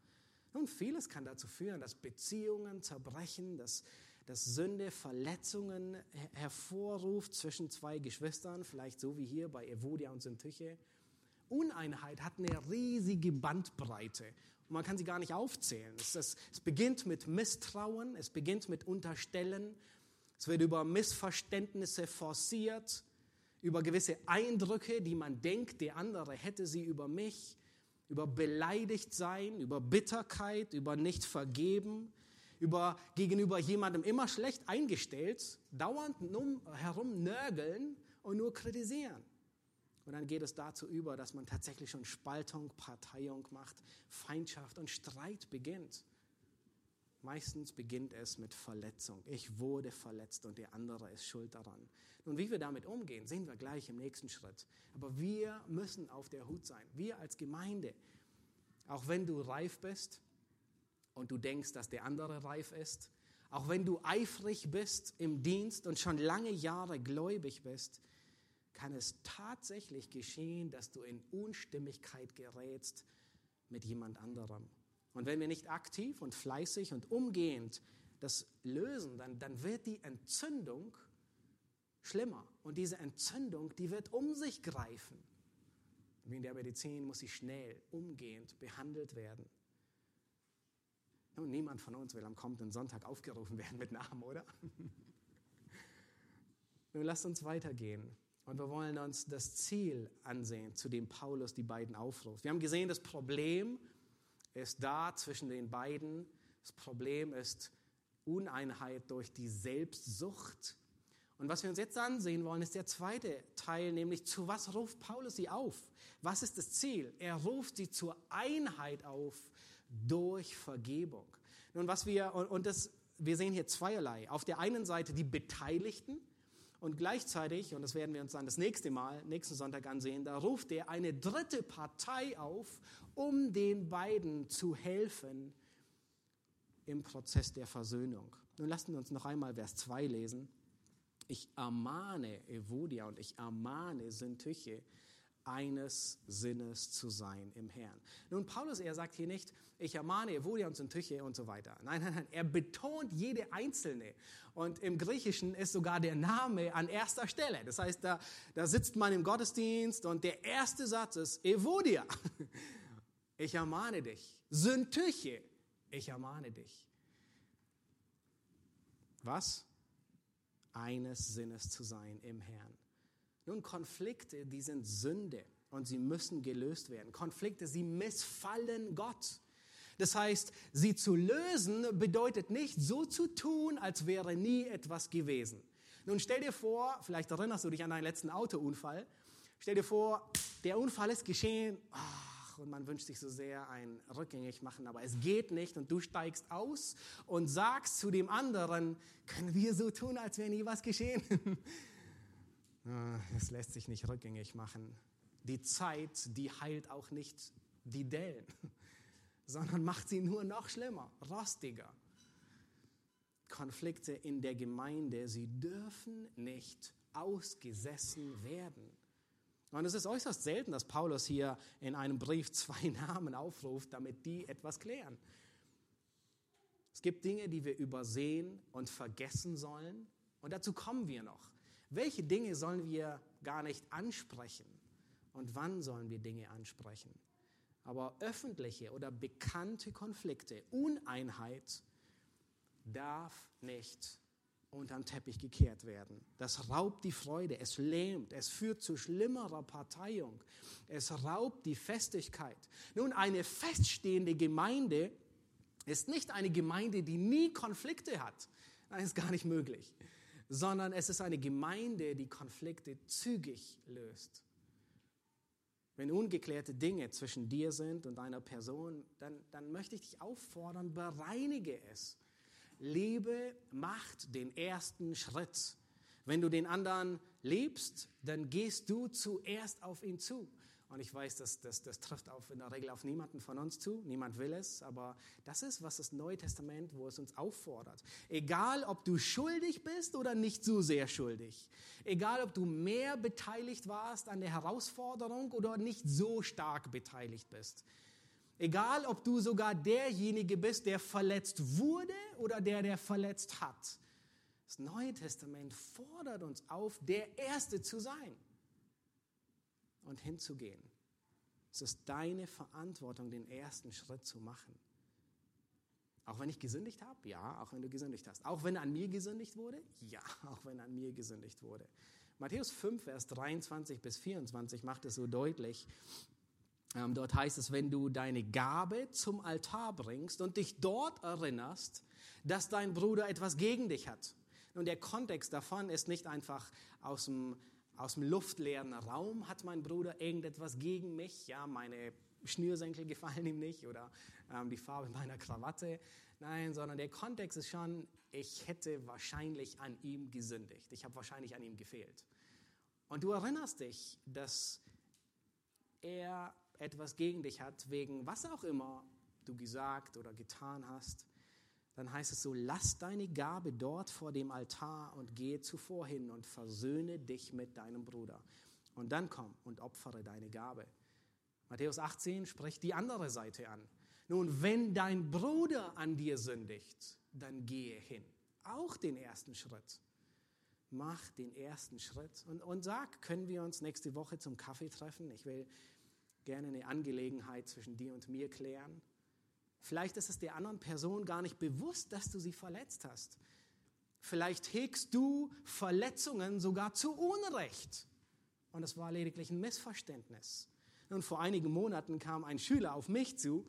Und vieles kann dazu führen, dass Beziehungen zerbrechen, dass, dass Sünde Verletzungen hervorruft zwischen zwei Geschwistern, vielleicht so wie hier bei Evodia und Syntyche. Uneinheit hat eine riesige Bandbreite und man kann sie gar nicht aufzählen. Es, es, es beginnt mit Misstrauen, es beginnt mit Unterstellen es wird über Missverständnisse forciert, über gewisse Eindrücke, die man denkt, der andere hätte sie über mich, über beleidigt sein, über Bitterkeit, über nicht vergeben, über gegenüber jemandem immer schlecht eingestellt, dauernd herum nörgeln und nur kritisieren. Und dann geht es dazu über, dass man tatsächlich schon Spaltung, Parteiung macht, Feindschaft und Streit beginnt. Meistens beginnt es mit Verletzung. Ich wurde verletzt und der andere ist schuld daran. Nun, wie wir damit umgehen, sehen wir gleich im nächsten Schritt. Aber wir müssen auf der Hut sein. Wir als Gemeinde. Auch wenn du reif bist und du denkst, dass der andere reif ist, auch wenn du eifrig bist im Dienst und schon lange Jahre gläubig bist, kann es tatsächlich geschehen, dass du in Unstimmigkeit gerätst mit jemand anderem. Und wenn wir nicht aktiv und fleißig und umgehend das lösen, dann, dann wird die Entzündung schlimmer. Und diese Entzündung, die wird um sich greifen. Wie in der Medizin muss sie schnell, umgehend behandelt werden. Nun, niemand von uns will am kommenden Sonntag aufgerufen werden mit Namen, oder? Nun lasst uns weitergehen. Und wir wollen uns das Ziel ansehen, zu dem Paulus die beiden aufruft. Wir haben gesehen, das Problem ist da zwischen den beiden. Das Problem ist Uneinheit durch die Selbstsucht. Und was wir uns jetzt ansehen wollen, ist der zweite Teil, nämlich zu was ruft Paulus sie auf? Was ist das Ziel? Er ruft sie zur Einheit auf durch Vergebung. Nun, was wir, und das, wir sehen hier zweierlei. Auf der einen Seite die Beteiligten und gleichzeitig, und das werden wir uns dann das nächste Mal, nächsten Sonntag ansehen, da ruft er eine dritte Partei auf, um den beiden zu helfen im Prozess der Versöhnung. Nun lassen wir uns noch einmal Vers 2 lesen. Ich ermahne Evodia und ich ermahne Syntyche, eines Sinnes zu sein im Herrn. Nun, Paulus, er sagt hier nicht, ich ermahne Evodia und Syntyche und so weiter. Nein, nein, nein, er betont jede einzelne. Und im Griechischen ist sogar der Name an erster Stelle. Das heißt, da, da sitzt man im Gottesdienst und der erste Satz ist Evodia. Ich ermahne dich. Syntyche. Ich ermahne dich. Was? Eines Sinnes zu sein im Herrn. Nun, Konflikte, die sind Sünde und sie müssen gelöst werden. Konflikte, sie missfallen Gott. Das heißt, sie zu lösen bedeutet nicht so zu tun, als wäre nie etwas gewesen. Nun stell dir vor, vielleicht erinnerst du dich an deinen letzten Autounfall. Stell dir vor, der Unfall ist geschehen. Ach, und man wünscht sich so sehr ein rückgängig machen, aber es geht nicht und du steigst aus und sagst zu dem anderen, können wir so tun, als wäre nie was geschehen? Ah, es lässt sich nicht rückgängig machen. Die Zeit, die heilt auch nicht die Dellen, sondern macht sie nur noch schlimmer, rostiger. Konflikte in der Gemeinde, sie dürfen nicht ausgesessen werden. Und es ist äußerst selten, dass Paulus hier in einem Brief zwei Namen aufruft, damit die etwas klären. Es gibt Dinge, die wir übersehen und vergessen sollen. Und dazu kommen wir noch. Welche Dinge sollen wir gar nicht ansprechen? Und wann sollen wir Dinge ansprechen? Aber öffentliche oder bekannte Konflikte, Uneinheit darf nicht unterm Teppich gekehrt werden. Das raubt die Freude, es lähmt, es führt zu schlimmerer Parteiung, es raubt die Festigkeit. Nun, eine feststehende Gemeinde ist nicht eine Gemeinde, die nie Konflikte hat. Das ist gar nicht möglich sondern es ist eine Gemeinde, die Konflikte zügig löst. Wenn ungeklärte Dinge zwischen dir sind und einer Person, dann, dann möchte ich dich auffordern, bereinige es. Liebe macht den ersten Schritt. Wenn du den anderen liebst, dann gehst du zuerst auf ihn zu. Und ich weiß, dass das, das trifft auf, in der Regel auf niemanden von uns zu. Niemand will es. Aber das ist, was das Neue Testament, wo es uns auffordert. Egal, ob du schuldig bist oder nicht so sehr schuldig. Egal, ob du mehr beteiligt warst an der Herausforderung oder nicht so stark beteiligt bist. Egal, ob du sogar derjenige bist, der verletzt wurde oder der, der verletzt hat. Das Neue Testament fordert uns auf, der Erste zu sein und hinzugehen. Es ist deine Verantwortung, den ersten Schritt zu machen. Auch wenn ich gesündigt habe? Ja, auch wenn du gesündigt hast. Auch wenn an mir gesündigt wurde? Ja, auch wenn an mir gesündigt wurde. Matthäus 5, Vers 23 bis 24 macht es so deutlich. Ähm, dort heißt es, wenn du deine Gabe zum Altar bringst und dich dort erinnerst, dass dein Bruder etwas gegen dich hat. Und der Kontext davon ist nicht einfach aus dem aus dem luftleeren Raum hat mein Bruder irgendetwas gegen mich. Ja, meine Schnürsenkel gefallen ihm nicht oder ähm, die Farbe meiner Krawatte. Nein, sondern der Kontext ist schon, ich hätte wahrscheinlich an ihm gesündigt. Ich habe wahrscheinlich an ihm gefehlt. Und du erinnerst dich, dass er etwas gegen dich hat, wegen was auch immer du gesagt oder getan hast dann heißt es so, lass deine Gabe dort vor dem Altar und gehe zuvor hin und versöhne dich mit deinem Bruder. Und dann komm und opfere deine Gabe. Matthäus 18 spricht die andere Seite an. Nun, wenn dein Bruder an dir sündigt, dann gehe hin. Auch den ersten Schritt. Mach den ersten Schritt und, und sag, können wir uns nächste Woche zum Kaffee treffen? Ich will gerne eine Angelegenheit zwischen dir und mir klären. Vielleicht ist es der anderen Person gar nicht bewusst, dass du sie verletzt hast. Vielleicht hegst du Verletzungen sogar zu Unrecht. Und es war lediglich ein Missverständnis. Und vor einigen Monaten kam ein Schüler auf mich zu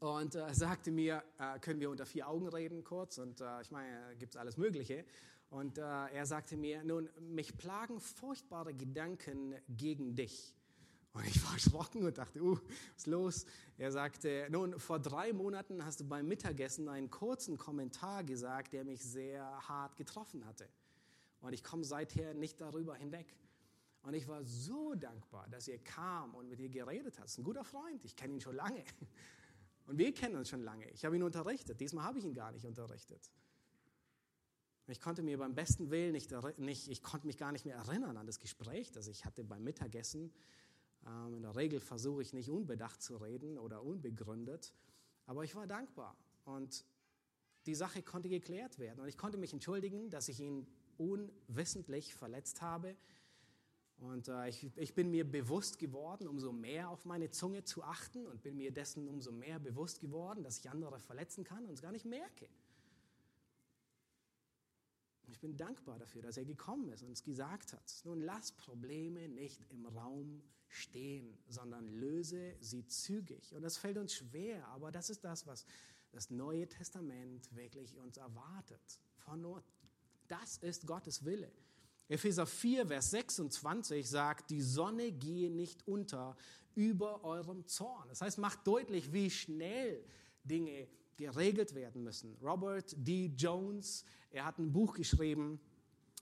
und äh, sagte mir, äh, können wir unter vier Augen reden kurz? Und äh, ich meine, gibt es alles Mögliche. Und äh, er sagte mir, nun, mich plagen furchtbare Gedanken gegen dich. Und ich war erschrocken und dachte, uh, was ist los? Er sagte, nun, vor drei Monaten hast du beim Mittagessen einen kurzen Kommentar gesagt, der mich sehr hart getroffen hatte. Und ich komme seither nicht darüber hinweg. Und ich war so dankbar, dass ihr kam und mit ihr geredet hast. Ein guter Freund, ich kenne ihn schon lange. Und wir kennen uns schon lange. Ich habe ihn unterrichtet. Diesmal habe ich ihn gar nicht unterrichtet. Ich konnte mir beim besten Willen nicht, nicht, ich konnte mich gar nicht mehr erinnern an das Gespräch, das ich hatte beim Mittagessen. Ähm, in der Regel versuche ich nicht unbedacht zu reden oder unbegründet, aber ich war dankbar und die Sache konnte geklärt werden und ich konnte mich entschuldigen, dass ich ihn unwissentlich verletzt habe. Und äh, ich, ich bin mir bewusst geworden, umso mehr auf meine Zunge zu achten und bin mir dessen umso mehr bewusst geworden, dass ich andere verletzen kann und es gar nicht merke. Ich bin dankbar dafür, dass er gekommen ist und es gesagt hat. Nun lass Probleme nicht im Raum stehen, sondern löse sie zügig. Und das fällt uns schwer, aber das ist das, was das Neue Testament wirklich uns erwartet. Von nur, das ist Gottes Wille. Epheser 4, Vers 26 sagt, die Sonne gehe nicht unter über eurem Zorn. Das heißt, macht deutlich, wie schnell Dinge geregelt werden müssen. Robert D. Jones, er hat ein Buch geschrieben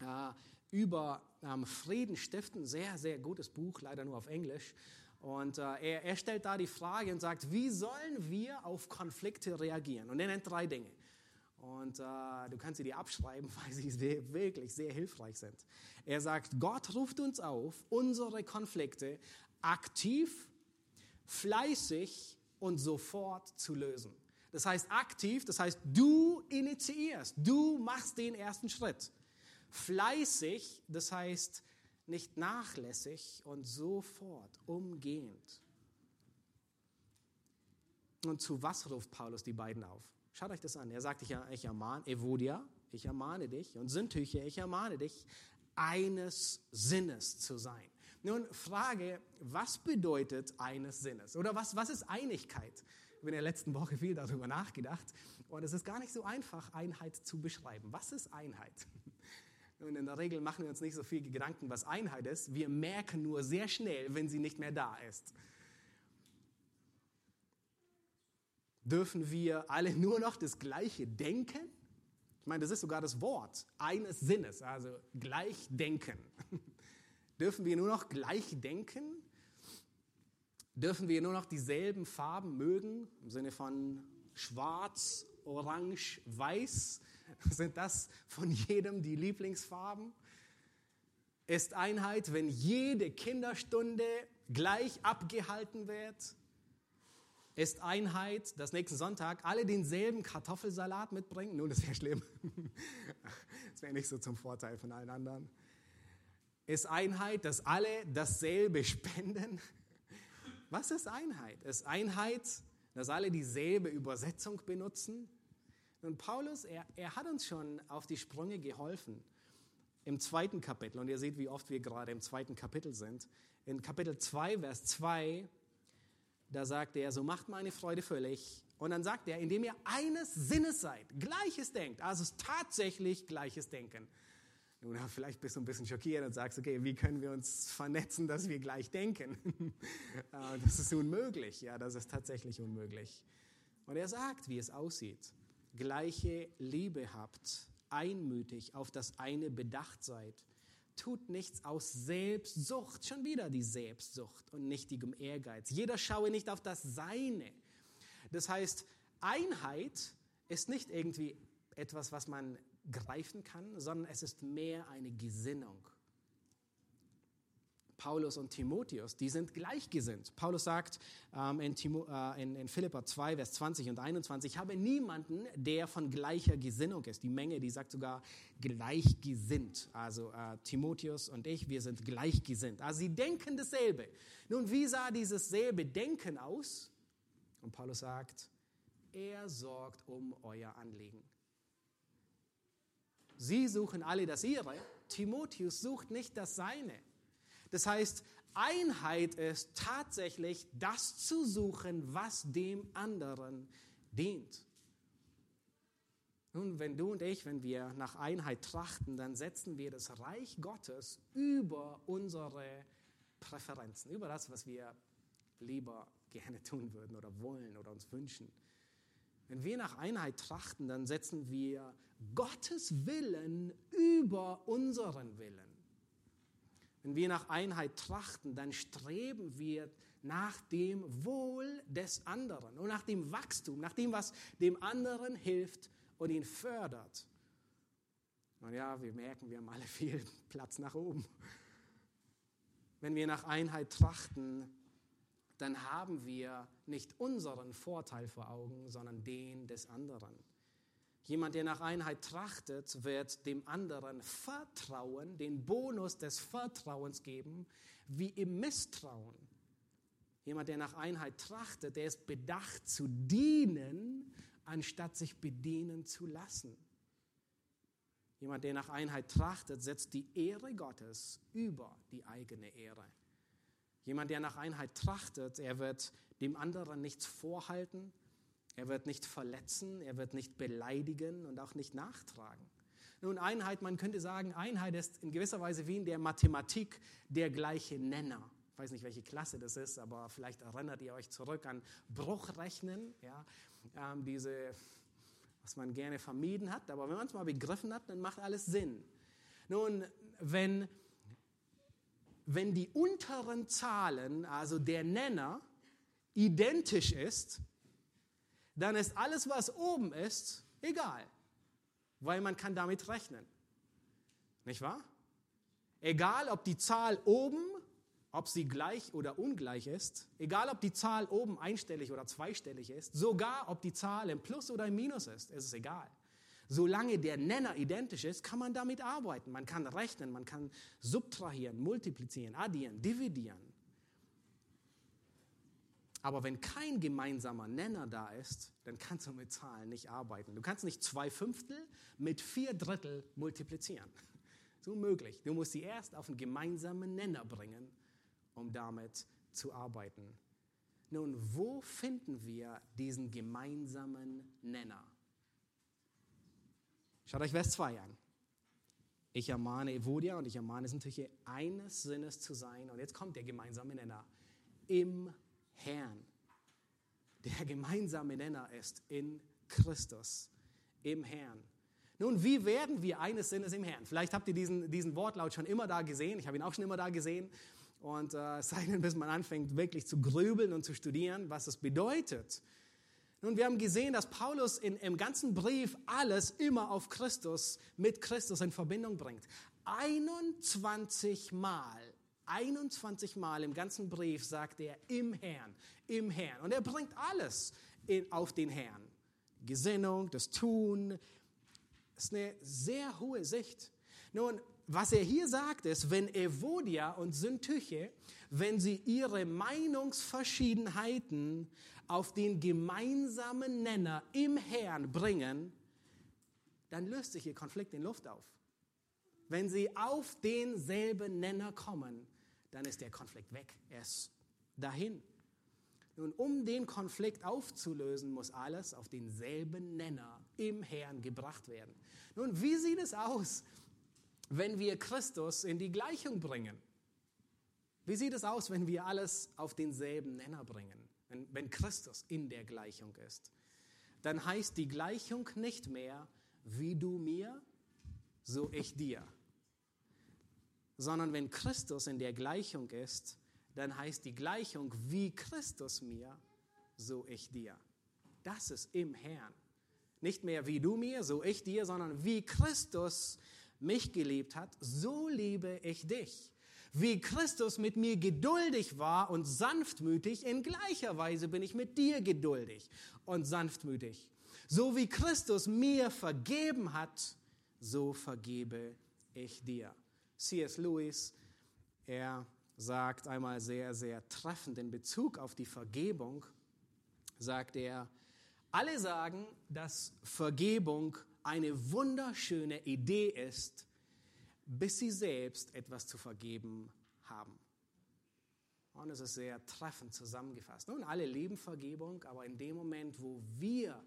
äh, über ähm, Frieden stiften, sehr, sehr gutes Buch, leider nur auf Englisch. Und äh, er, er stellt da die Frage und sagt, wie sollen wir auf Konflikte reagieren? Und er nennt drei Dinge. Und äh, du kannst sie dir abschreiben, weil sie sehr, wirklich sehr hilfreich sind. Er sagt, Gott ruft uns auf, unsere Konflikte aktiv, fleißig und sofort zu lösen. Das heißt aktiv, das heißt du initiierst, du machst den ersten Schritt. Fleißig, das heißt nicht nachlässig und sofort, umgehend. Und zu was ruft Paulus die beiden auf? Schaut euch das an. Er sagt, ich, ich ermahne, Evodia, ich ermahne dich und Sündtücher, ich ermahne dich, eines Sinnes zu sein. Nun, Frage, was bedeutet eines Sinnes? Oder was, was ist Einigkeit? In der letzten Woche viel darüber nachgedacht und es ist gar nicht so einfach, Einheit zu beschreiben. Was ist Einheit? Und in der Regel machen wir uns nicht so viel Gedanken, was Einheit ist. Wir merken nur sehr schnell, wenn sie nicht mehr da ist. Dürfen wir alle nur noch das Gleiche denken? Ich meine, das ist sogar das Wort eines Sinnes, also gleich denken. Dürfen wir nur noch gleich denken? Dürfen wir nur noch dieselben Farben mögen, im Sinne von schwarz, orange, weiß? Sind das von jedem die Lieblingsfarben? Ist Einheit, wenn jede Kinderstunde gleich abgehalten wird? Ist Einheit, dass nächsten Sonntag alle denselben Kartoffelsalat mitbringen? Nun, das wäre schlimm. Das wäre nicht so zum Vorteil von allen anderen. Ist Einheit, dass alle dasselbe spenden? Was ist Einheit? Ist Einheit, dass alle dieselbe Übersetzung benutzen? Und Paulus, er, er hat uns schon auf die Sprünge geholfen im zweiten Kapitel. Und ihr seht, wie oft wir gerade im zweiten Kapitel sind. In Kapitel 2, Vers 2, da sagt er, so macht meine Freude völlig. Und dann sagt er, indem ihr eines Sinnes seid, Gleiches denkt, also tatsächlich Gleiches Denken. Nun, vielleicht bist du ein bisschen schockiert und sagst, okay, wie können wir uns vernetzen, dass wir gleich denken? Äh, das ist unmöglich. Ja, das ist tatsächlich unmöglich. Und er sagt, wie es aussieht gleiche Liebe habt, einmütig auf das eine bedacht seid. Tut nichts aus Selbstsucht, schon wieder die Selbstsucht und nichtigem Ehrgeiz. Jeder schaue nicht auf das Seine. Das heißt, Einheit ist nicht irgendwie etwas, was man greifen kann, sondern es ist mehr eine Gesinnung. Paulus und Timotheus, die sind gleichgesinnt. Paulus sagt ähm, in, Timo, äh, in, in Philippa 2, Vers 20 und 21, ich habe niemanden, der von gleicher Gesinnung ist. Die Menge, die sagt sogar gleichgesinnt. Also äh, Timotheus und ich, wir sind gleichgesinnt. Also sie denken dasselbe. Nun, wie sah dieses selbe Denken aus? Und Paulus sagt, er sorgt um euer Anliegen. Sie suchen alle das ihre. Timotheus sucht nicht das seine. Das heißt, Einheit ist tatsächlich das zu suchen, was dem anderen dient. Nun, wenn du und ich, wenn wir nach Einheit trachten, dann setzen wir das Reich Gottes über unsere Präferenzen, über das, was wir lieber gerne tun würden oder wollen oder uns wünschen. Wenn wir nach Einheit trachten, dann setzen wir Gottes Willen über unseren Willen. Wenn wir nach Einheit trachten, dann streben wir nach dem Wohl des anderen und nach dem Wachstum, nach dem, was dem anderen hilft und ihn fördert. Und ja, wir merken, wir haben alle viel Platz nach oben. Wenn wir nach Einheit trachten, dann haben wir nicht unseren Vorteil vor Augen, sondern den des anderen. Jemand, der nach Einheit trachtet, wird dem anderen Vertrauen, den Bonus des Vertrauens geben, wie im Misstrauen. Jemand, der nach Einheit trachtet, der ist bedacht zu dienen, anstatt sich bedienen zu lassen. Jemand, der nach Einheit trachtet, setzt die Ehre Gottes über die eigene Ehre. Jemand, der nach Einheit trachtet, er wird dem anderen nichts vorhalten, er wird nicht verletzen, er wird nicht beleidigen und auch nicht nachtragen. Nun, Einheit, man könnte sagen, Einheit ist in gewisser Weise wie in der Mathematik der gleiche Nenner. Ich weiß nicht, welche Klasse das ist, aber vielleicht erinnert ihr euch zurück an Bruchrechnen, ja, ähm, diese, was man gerne vermieden hat. Aber wenn man es mal begriffen hat, dann macht alles Sinn. Nun, wenn wenn die unteren Zahlen, also der Nenner, identisch ist, dann ist alles, was oben ist, egal, weil man kann damit rechnen. Nicht wahr? Egal, ob die Zahl oben, ob sie gleich oder ungleich ist, egal, ob die Zahl oben einstellig oder zweistellig ist, sogar ob die Zahl im Plus oder im Minus ist, ist es egal. Solange der Nenner identisch ist, kann man damit arbeiten. Man kann rechnen, man kann subtrahieren, multiplizieren, addieren, dividieren. Aber wenn kein gemeinsamer Nenner da ist, dann kannst du mit Zahlen nicht arbeiten. Du kannst nicht zwei Fünftel mit vier Drittel multiplizieren. So unmöglich. Du musst sie erst auf einen gemeinsamen Nenner bringen, um damit zu arbeiten. Nun, wo finden wir diesen gemeinsamen Nenner? Schaut euch Vers 2 an. Ich ermahne Evodia und ich ermahne Syntyche, eines Sinnes zu sein. Und jetzt kommt der gemeinsame Nenner. Im Herrn. Der gemeinsame Nenner ist in Christus. Im Herrn. Nun, wie werden wir eines Sinnes im Herrn? Vielleicht habt ihr diesen, diesen Wortlaut schon immer da gesehen. Ich habe ihn auch schon immer da gesehen. Und äh, es sei denn, bis man anfängt, wirklich zu grübeln und zu studieren, was es bedeutet. Nun, wir haben gesehen, dass Paulus in, im ganzen Brief alles immer auf Christus, mit Christus in Verbindung bringt. 21 Mal, 21 Mal im ganzen Brief sagt er im Herrn, im Herrn. Und er bringt alles in, auf den Herrn. Gesinnung, das Tun, das ist eine sehr hohe Sicht. Nun, was er hier sagt, ist, wenn Evodia und Syntyche, wenn sie ihre Meinungsverschiedenheiten auf den gemeinsamen Nenner im Herrn bringen, dann löst sich ihr Konflikt in Luft auf. Wenn sie auf denselben Nenner kommen, dann ist der Konflikt weg. Er ist dahin. Nun, um den Konflikt aufzulösen, muss alles auf denselben Nenner im Herrn gebracht werden. Nun, wie sieht es aus, wenn wir Christus in die Gleichung bringen? Wie sieht es aus, wenn wir alles auf denselben Nenner bringen? Wenn, wenn Christus in der Gleichung ist, dann heißt die Gleichung nicht mehr, wie du mir, so ich dir. Sondern wenn Christus in der Gleichung ist, dann heißt die Gleichung, wie Christus mir, so ich dir. Das ist im Herrn. Nicht mehr wie du mir, so ich dir, sondern wie Christus mich geliebt hat, so liebe ich dich. Wie Christus mit mir geduldig war und sanftmütig, in gleicher Weise bin ich mit dir geduldig und sanftmütig. So wie Christus mir vergeben hat, so vergebe ich dir. C.S. Lewis, er sagt einmal sehr, sehr treffend in Bezug auf die Vergebung, sagt er, alle sagen, dass Vergebung eine wunderschöne Idee ist, bis sie selbst etwas zu vergeben haben. Und es ist sehr treffend zusammengefasst. Nun, alle lieben Vergebung, aber in dem Moment, wo wir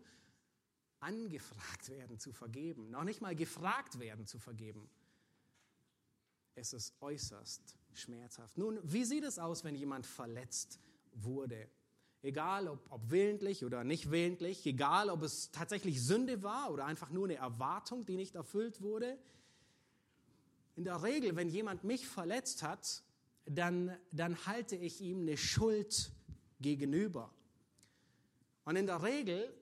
angefragt werden zu vergeben, noch nicht mal gefragt werden zu vergeben, ist es äußerst schmerzhaft. Nun, wie sieht es aus, wenn jemand verletzt wurde? Egal, ob, ob willentlich oder nicht willentlich, egal, ob es tatsächlich Sünde war oder einfach nur eine Erwartung, die nicht erfüllt wurde. In der Regel, wenn jemand mich verletzt hat, dann, dann halte ich ihm eine Schuld gegenüber. Und in der Regel,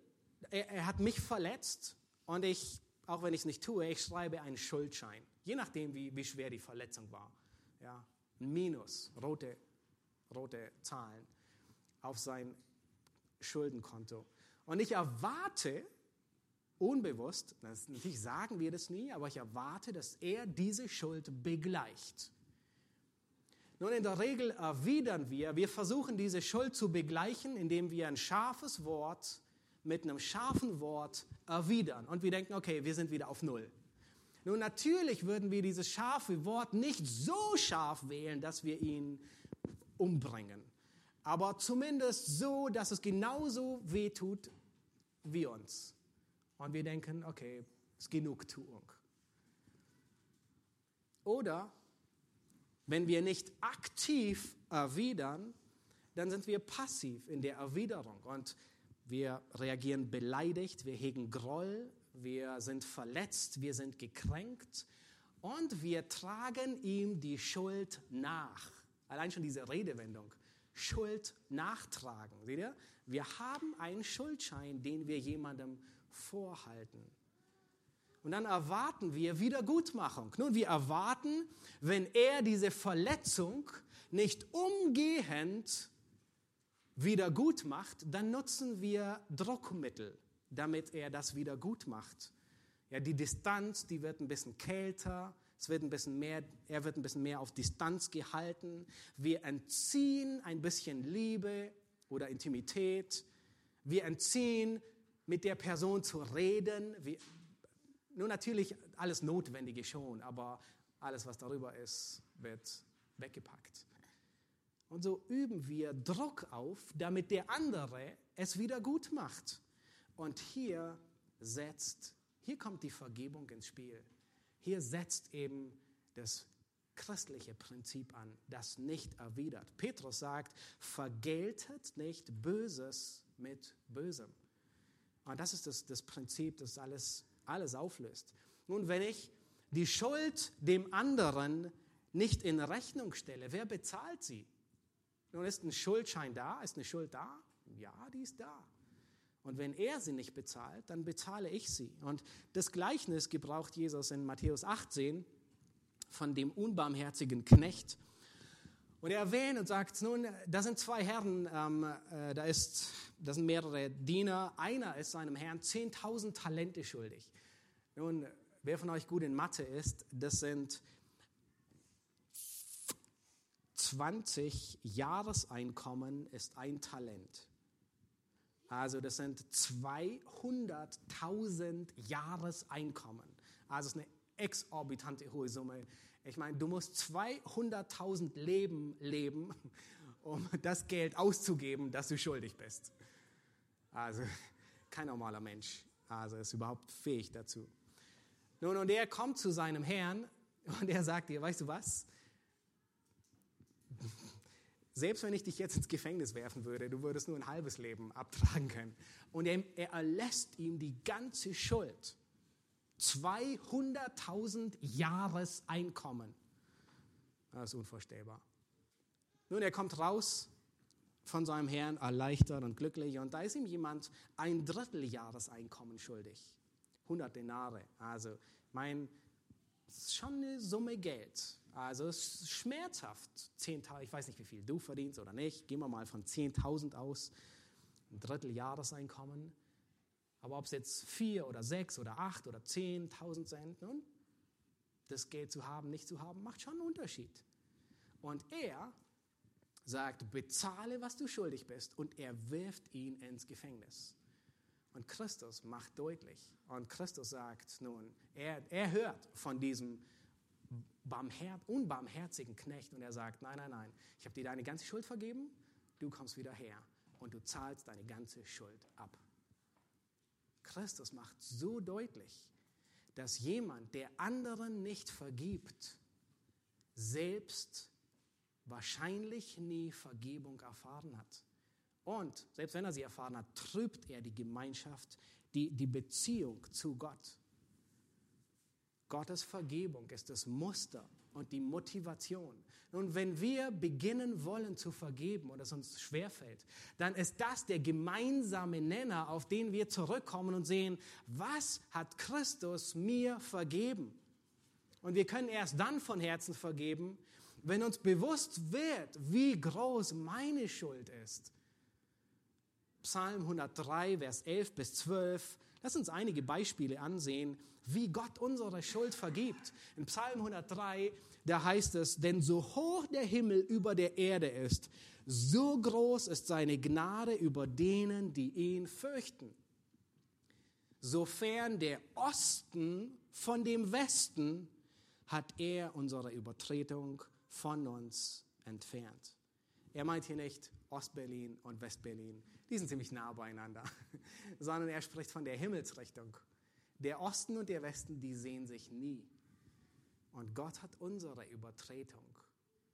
er, er hat mich verletzt und ich, auch wenn ich es nicht tue, ich schreibe einen Schuldschein, je nachdem, wie, wie schwer die Verletzung war. Ja, Minus, rote, rote Zahlen auf sein Schuldenkonto. Und ich erwarte, unbewusst, natürlich sagen wir das nie, aber ich erwarte, dass er diese Schuld begleicht. Nun, in der Regel erwidern wir, wir versuchen diese Schuld zu begleichen, indem wir ein scharfes Wort mit einem scharfen Wort erwidern. Und wir denken, okay, wir sind wieder auf Null. Nun, natürlich würden wir dieses scharfe Wort nicht so scharf wählen, dass wir ihn umbringen. Aber zumindest so, dass es genauso wehtut wie uns. Und wir denken, okay, es ist Genugtuung. Oder wenn wir nicht aktiv erwidern, dann sind wir passiv in der Erwiderung und wir reagieren beleidigt, wir hegen Groll, wir sind verletzt, wir sind gekränkt und wir tragen ihm die Schuld nach. Allein schon diese Redewendung, Schuld nachtragen. Seht ihr? Wir haben einen Schuldschein, den wir jemandem vorhalten. Und dann erwarten wir Wiedergutmachung. Nun, wir erwarten, wenn er diese Verletzung nicht umgehend wieder gut macht, dann nutzen wir Druckmittel, damit er das wieder gut macht. Ja, die Distanz, die wird ein bisschen kälter, es wird ein bisschen mehr, er wird ein bisschen mehr auf Distanz gehalten. Wir entziehen ein bisschen Liebe oder Intimität. Wir entziehen, mit der Person zu reden. Wir, nur natürlich alles Notwendige schon, aber alles, was darüber ist, wird weggepackt. Und so üben wir Druck auf, damit der andere es wieder gut macht. Und hier setzt, hier kommt die Vergebung ins Spiel. Hier setzt eben das christliche Prinzip an, das nicht erwidert. Petrus sagt, vergeltet nicht Böses mit Bösem. Und das ist das, das Prinzip, das alles alles auflöst. Nun, wenn ich die Schuld dem anderen nicht in Rechnung stelle, wer bezahlt sie? Nun ist ein Schuldschein da, ist eine Schuld da? Ja, die ist da. Und wenn er sie nicht bezahlt, dann bezahle ich sie. Und das Gleichnis gebraucht Jesus in Matthäus 18 von dem unbarmherzigen Knecht. Und er erwähnt und sagt, nun, da sind zwei Herren, ähm, äh, da, ist, da sind mehrere Diener. Einer ist seinem Herrn 10.000 Talente schuldig. Nun, wer von euch gut in Mathe ist, das sind 20 Jahreseinkommen ist ein Talent. Also das sind 200.000 Jahreseinkommen. Also es ist eine exorbitante hohe Summe. Ich meine, du musst 200.000 Leben leben, um das Geld auszugeben, das du schuldig bist. Also kein normaler Mensch also ist überhaupt fähig dazu. Nun, und er kommt zu seinem Herrn und er sagt dir, weißt du was? Selbst wenn ich dich jetzt ins Gefängnis werfen würde, du würdest nur ein halbes Leben abtragen können. Und er, er erlässt ihm die ganze Schuld. 200.000 Jahreseinkommen. Das ist unvorstellbar. Nun, er kommt raus von seinem Herrn erleichtert und glücklich und da ist ihm jemand ein Drittel Jahreseinkommen schuldig. 100 Denare. Also, mein, ist schon eine Summe Geld. Also, es ist schmerzhaft. 10.000, ich weiß nicht, wie viel du verdienst oder nicht. Gehen wir mal von 10.000 aus. Ein Drittel Jahreseinkommen. Aber ob es jetzt vier oder sechs oder acht oder zehntausend sind, nun, das Geld zu haben, nicht zu haben, macht schon einen Unterschied. Und er sagt, bezahle, was du schuldig bist, und er wirft ihn ins Gefängnis. Und Christus macht deutlich, und Christus sagt nun, er, er hört von diesem unbarmherzigen Knecht und er sagt, nein, nein, nein, ich habe dir deine ganze Schuld vergeben, du kommst wieder her und du zahlst deine ganze Schuld ab. Christus macht so deutlich, dass jemand, der anderen nicht vergibt, selbst wahrscheinlich nie Vergebung erfahren hat. Und selbst wenn er sie erfahren hat, trübt er die Gemeinschaft, die, die Beziehung zu Gott. Gottes Vergebung ist das Muster und die Motivation. Und wenn wir beginnen wollen zu vergeben und es uns schwerfällt, dann ist das der gemeinsame Nenner, auf den wir zurückkommen und sehen, was hat Christus mir vergeben? Und wir können erst dann von Herzen vergeben, wenn uns bewusst wird, wie groß meine Schuld ist. Psalm 103, Vers 11 bis 12. Lass uns einige Beispiele ansehen, wie Gott unsere Schuld vergibt. In Psalm 103, da heißt es, denn so hoch der Himmel über der Erde ist, so groß ist seine Gnade über denen, die ihn fürchten. Sofern der Osten von dem Westen hat er unsere Übertretung von uns entfernt. Er meint hier nicht Ostberlin und Westberlin, die sind ziemlich nah beieinander, sondern er spricht von der Himmelsrichtung. Der Osten und der Westen, die sehen sich nie. Und Gott hat unsere Übertretung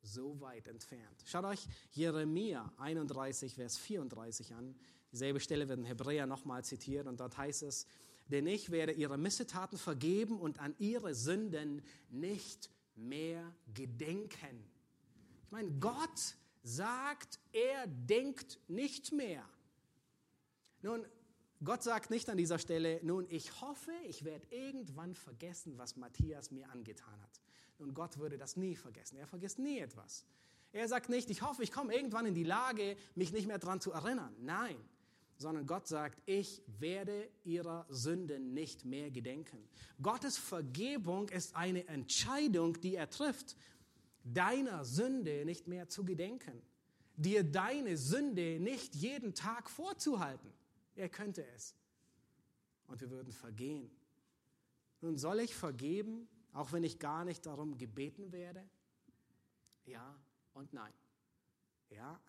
so weit entfernt. Schaut euch Jeremia 31, Vers 34 an. Dieselbe Stelle wird in Hebräer nochmal zitiert und dort heißt es, denn ich werde ihre Missetaten vergeben und an ihre Sünden nicht mehr gedenken. Ich meine, Gott sagt, er denkt nicht mehr. Nun, Gott sagt nicht an dieser Stelle, nun, ich hoffe, ich werde irgendwann vergessen, was Matthias mir angetan hat. Nun, Gott würde das nie vergessen. Er vergisst nie etwas. Er sagt nicht, ich hoffe, ich komme irgendwann in die Lage, mich nicht mehr daran zu erinnern. Nein, sondern Gott sagt, ich werde ihrer Sünden nicht mehr gedenken. Gottes Vergebung ist eine Entscheidung, die er trifft, deiner Sünde nicht mehr zu gedenken, dir deine Sünde nicht jeden Tag vorzuhalten. Er könnte es. Und wir würden vergehen. Nun soll ich vergeben, auch wenn ich gar nicht darum gebeten werde? Ja und nein. Ja,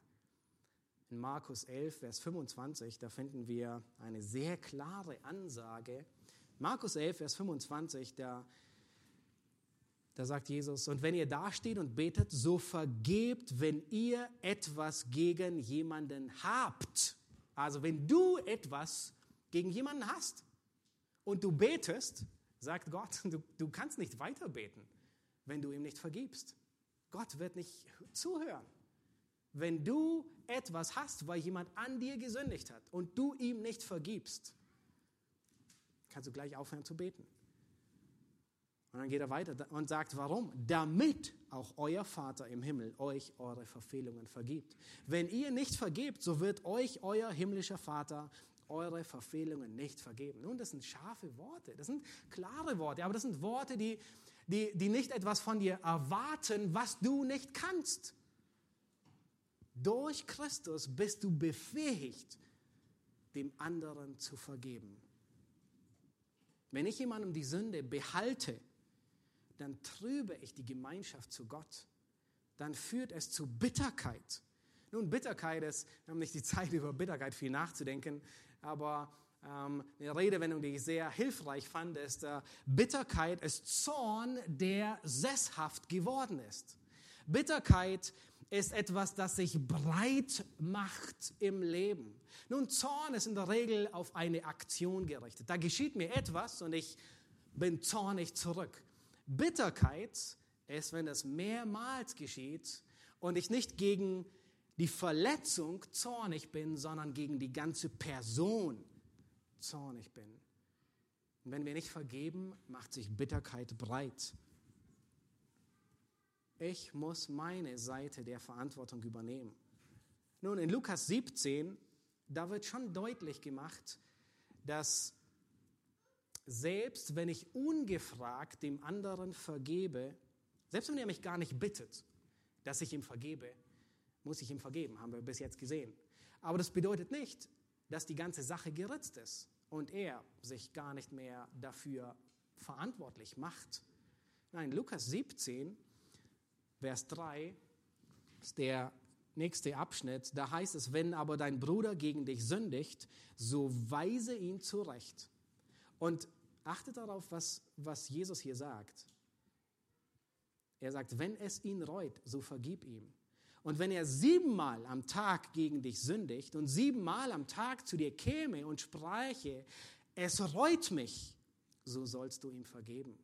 in Markus 11, Vers 25, da finden wir eine sehr klare Ansage. Markus 11, Vers 25, da, da sagt Jesus, und wenn ihr dasteht und betet, so vergebt, wenn ihr etwas gegen jemanden habt. Also wenn du etwas gegen jemanden hast und du betest, sagt Gott, du, du kannst nicht weiter beten, wenn du ihm nicht vergibst. Gott wird nicht zuhören. Wenn du etwas hast, weil jemand an dir gesündigt hat und du ihm nicht vergibst, kannst du gleich aufhören zu beten. Und dann geht er weiter und sagt, warum? Damit auch euer Vater im Himmel euch eure Verfehlungen vergibt. Wenn ihr nicht vergebt, so wird euch euer himmlischer Vater eure Verfehlungen nicht vergeben. Nun, das sind scharfe Worte, das sind klare Worte, aber das sind Worte, die, die, die nicht etwas von dir erwarten, was du nicht kannst. Durch Christus bist du befähigt, dem anderen zu vergeben. Wenn ich jemandem die Sünde behalte, dann trübe ich die Gemeinschaft zu Gott. Dann führt es zu Bitterkeit. Nun, Bitterkeit ist, wir haben nicht die Zeit, über Bitterkeit viel nachzudenken, aber ähm, eine Redewendung, die ich sehr hilfreich fand, ist, äh, Bitterkeit ist Zorn, der sesshaft geworden ist. Bitterkeit ist etwas, das sich breit macht im Leben. Nun, Zorn ist in der Regel auf eine Aktion gerichtet. Da geschieht mir etwas und ich bin zornig zurück. Bitterkeit ist, wenn es mehrmals geschieht und ich nicht gegen die Verletzung zornig bin, sondern gegen die ganze Person zornig bin. Und wenn wir nicht vergeben, macht sich Bitterkeit breit. Ich muss meine Seite der Verantwortung übernehmen. Nun, in Lukas 17, da wird schon deutlich gemacht, dass selbst wenn ich ungefragt dem anderen vergebe, selbst wenn er mich gar nicht bittet, dass ich ihm vergebe, muss ich ihm vergeben, haben wir bis jetzt gesehen. Aber das bedeutet nicht, dass die ganze Sache geritzt ist und er sich gar nicht mehr dafür verantwortlich macht. Nein, Lukas 17, Vers 3 ist der nächste Abschnitt. Da heißt es, wenn aber dein Bruder gegen dich sündigt, so weise ihn zurecht. Und achtet darauf, was, was Jesus hier sagt. Er sagt, wenn es ihn reut, so vergib ihm. Und wenn er siebenmal am Tag gegen dich sündigt und siebenmal am Tag zu dir käme und spräche, es reut mich, so sollst du ihm vergeben.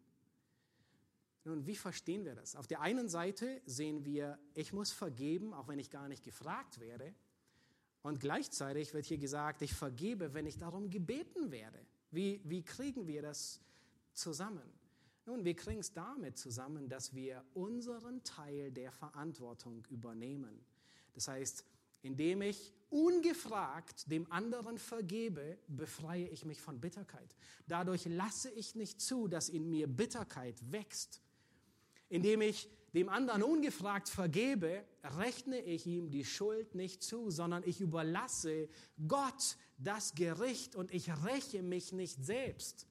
Nun, wie verstehen wir das? Auf der einen Seite sehen wir, ich muss vergeben, auch wenn ich gar nicht gefragt werde. Und gleichzeitig wird hier gesagt, ich vergebe, wenn ich darum gebeten werde. Wie, wie kriegen wir das zusammen? Nun, wir kriegen es damit zusammen, dass wir unseren Teil der Verantwortung übernehmen. Das heißt, indem ich ungefragt dem anderen vergebe, befreie ich mich von Bitterkeit. Dadurch lasse ich nicht zu, dass in mir Bitterkeit wächst. Indem ich dem anderen ungefragt vergebe, rechne ich ihm die Schuld nicht zu, sondern ich überlasse Gott das Gericht und ich räche mich nicht selbst.